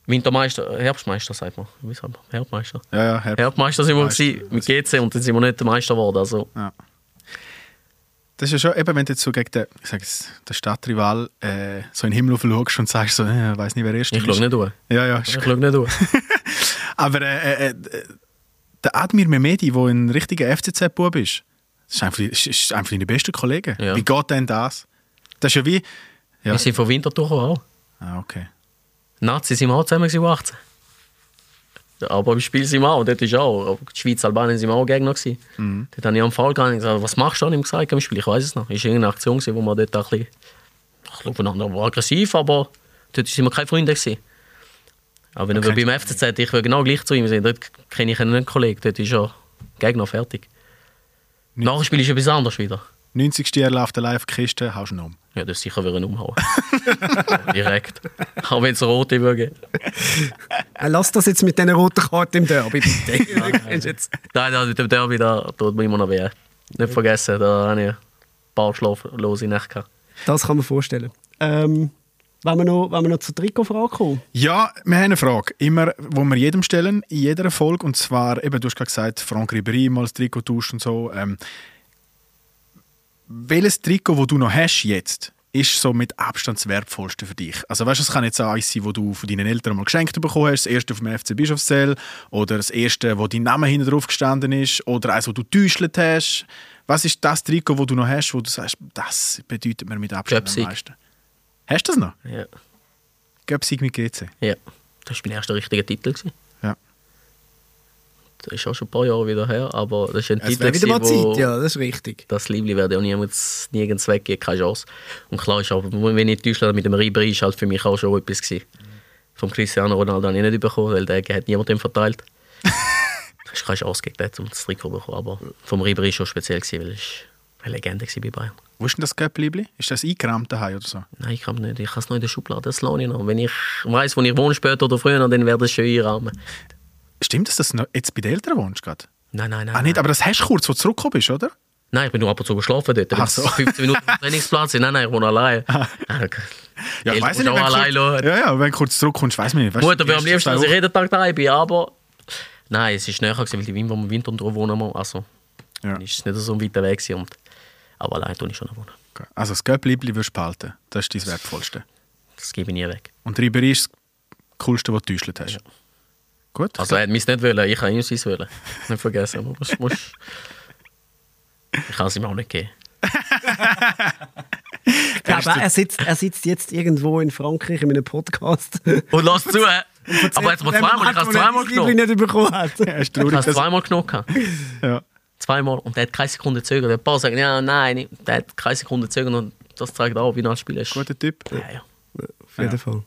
Wintermeister, Herbstmeister, sagt man. Wie sagt man? Herbstmeister. Ja, ja, Herr. Herbstmeister sind wir mit GC und dann sind wir nicht der Meister geworden. Also, Das ist ja schon, eben, wenn du jetzt so gegen den, ich sag jetzt, den Stadtrival äh, so in den Himmel schaust und sagst so, äh, ich weiß nicht, wer erst ich schaue nicht durch. Ja, ja. Ich schaue nicht durch. [LAUGHS] Aber äh, äh, äh, der Admir Mehmedi, der ein richtiger FCZ-Bub ist, das ist einfach, ist, ist einfach deine beste Kollege. Ja. Wie geht denn das? Das ist ja wie... Ja. Wir sind von Winterthur auch. Ah, okay. Nazis sind wir auch zusammen gewesen, 18. Aber im Spiel sind wir auch, dort ist auch. Die Schweiz, Albanien sind wir auch Gegner gewesen. Mhm. Dort habe ich am Fall gegangen und gesagt, was machst du? Und ich gesagt im Spiel, ich weiß es noch. Es war irgendeine Aktion, wo wir dort ein bisschen, ich glaube, aufeinander war aggressiv, aber dort sind wir keine Freunde gewesen. Aber wenn Okay. wir beim FCZ, ich will genau gleich zu ihm sein, dort kenne ich einen Kollegen, dort ist er Gegner fertig. Nach dem Spiel ist etwas anderes wieder. 90. Jahr läuft der Live-Kiste, haust du ihn um. Ja, das sicher wieder umhauen. [LAUGHS] Direkt. Auch wenn es rote würde. Äh, Lass das jetzt mit diesen roten Karten im Derby, bitte. [LAUGHS] Nein, nein, mit dem Derby, da tut mir immer noch weh. Nicht vergessen, da habe ich ein paar schlaflose Nächte gehabt. das kann man vorstellen. Ähm, wenn wir noch, wenn wir noch zur Trikotfrage kommen. Ja, wir haben eine Frage, immer, wo wir jedem stellen, in jeder Folge, und zwar, eben, du hast gerade gesagt, Franck Ribéry mal das Trikot tauscht und so. Ähm, welches Trikot, das du noch hast jetzt, ist so mit Abstand das wertvollste für dich? Also weißt du, es kann jetzt auch eins sein, das du von deinen Eltern mal geschenkt bekommen hast, das erste auf dem FC Bischofszell, oder das erste, wo dein Name hinten drauf gestanden ist, oder eins, das du getäuscht hast. Was ist das Trikot, das du noch hast, wo du sagst, das bedeutet mir mit Abstand Göpsig. am meisten? Hast du das noch? Ja. Göpsig mit GC? ja. Das war mein erster richtiger Titel. Gewesen. Das ist auch schon ein paar Jahre wieder her, aber das ist ein Es Titel, wieder mal gewesen, wo Zeit, ja, das ist richtig. das Liebling werde ich auch niemals, nirgends weggehen, keine Chance. Und klar ist aber, wenn ich Deutschland mit dem Ribéry ist halt für mich auch schon etwas gewesen. Vom Cristiano Ronaldo habe ich nicht bekommen, weil der hat niemandem verteilt. [LAUGHS] Ist keine Chance gegen den, um das Trikot zu bekommen, aber vom Ribéry schon speziell gewesen, weil ist eine Legende gewesen bei Bayern. Wo ist denn das Göpplibli? Ist das eingerahmt daheim oder so? Nein, ich kann nicht. Ich habe es noch in der Schublade. Das lohne ich noch. Wenn ich weiss, wo ich wohne später oder früher, dann werde ich es schön einrahmen. Stimmt es, dass du jetzt bei den Eltern wohnst? Grad? Nein, nein, nein. Ah, nicht, aber das hast du kurz, wo du zurückgekommen bist, oder? nein, ich bin nur ab und zu geschlafen dort. Ach so. 15 Minuten [LAUGHS] Trainingsplatz. Nein, nein, ich wohne allein. Ja, Ja, ich weiss nicht, auch wenn allein kurz, ja, ja, wenn du kurz zurückkommst, weiss man nicht. Weißt Mutter die will am liebsten, dass ich jeden Tag daheim bin, aber nein, es ist näher gewesen, weil die Wien, wo wir Winter drüber wohnen, also Ja. dann ist es nicht so ein weiter Weg gewesen. Und, aber allein tue ich schon wohnen. Wochen. Also das Göpplibli wirst du behalten. Das ist dein Wertvollste. Das gebe ich nie weg. Und Ribéry ist das Coolste, was du getäuscht hast. Gut. Also er hat mich nicht wollen, ich habe ihm sein wollen. Nicht vergessen. musst, musst, ich kann es ihm auch nicht geben. [LAUGHS] Ich glaube, er, sitzt, er sitzt jetzt irgendwo in Frankreich in einem Podcast. [LAUGHS] Und lass zu! äh. Aber jetzt mal zweimal, ich habe es zweimal genommen. nicht bekommen hat. Ja, ist Ich traurig, habe es zweimal genommen. ja. Zweimal. Und der hat keine Sekunde zögert. Ein paar sagen, ja, nein, der hat keine Sekunde zögert. Und das zeigt auch, wie er als Spieler ist. Guter Typ. Ja, ja. Auf jeden Fall.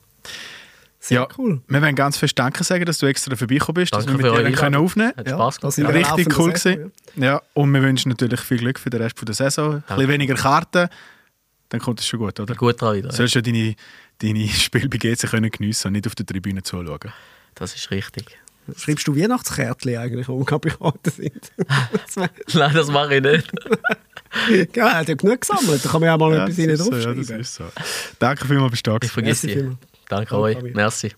Sehr Ja, cool. Wir wollen ganz fest Danke sagen, dass du extra vorbeigekommen bist, dass Danke wir für mit dir können aufnehmen Hat Ja, Spaß das gemacht. sind können. wir Richtig cool gewesen. Ja, und wir wünschen natürlich viel Glück für den Rest der Saison. Ein bisschen weniger Karten, dann kommt es schon gut, oder? Gut dran wieder. Du sollst ja deine, deine [LAUGHS] Spiele bei GC können geniessen und nicht auf der Tribüne zuschauen. Das ist richtig. Schreibst du Weihnachtskärtchen eigentlich, wo Kandidaten sind? Das [LAUGHS] wär- Nein, das mache ich nicht. [LAUGHS] ja, er hat ja genug gesammelt. Da kann man ja mal Ja, etwas rein ist so, ja, draufschreiben. das ist so. Danke vielmals, bist du da Ich vergesse Merci die. vielmals. Danke Danke, euch. Fabi. Merci.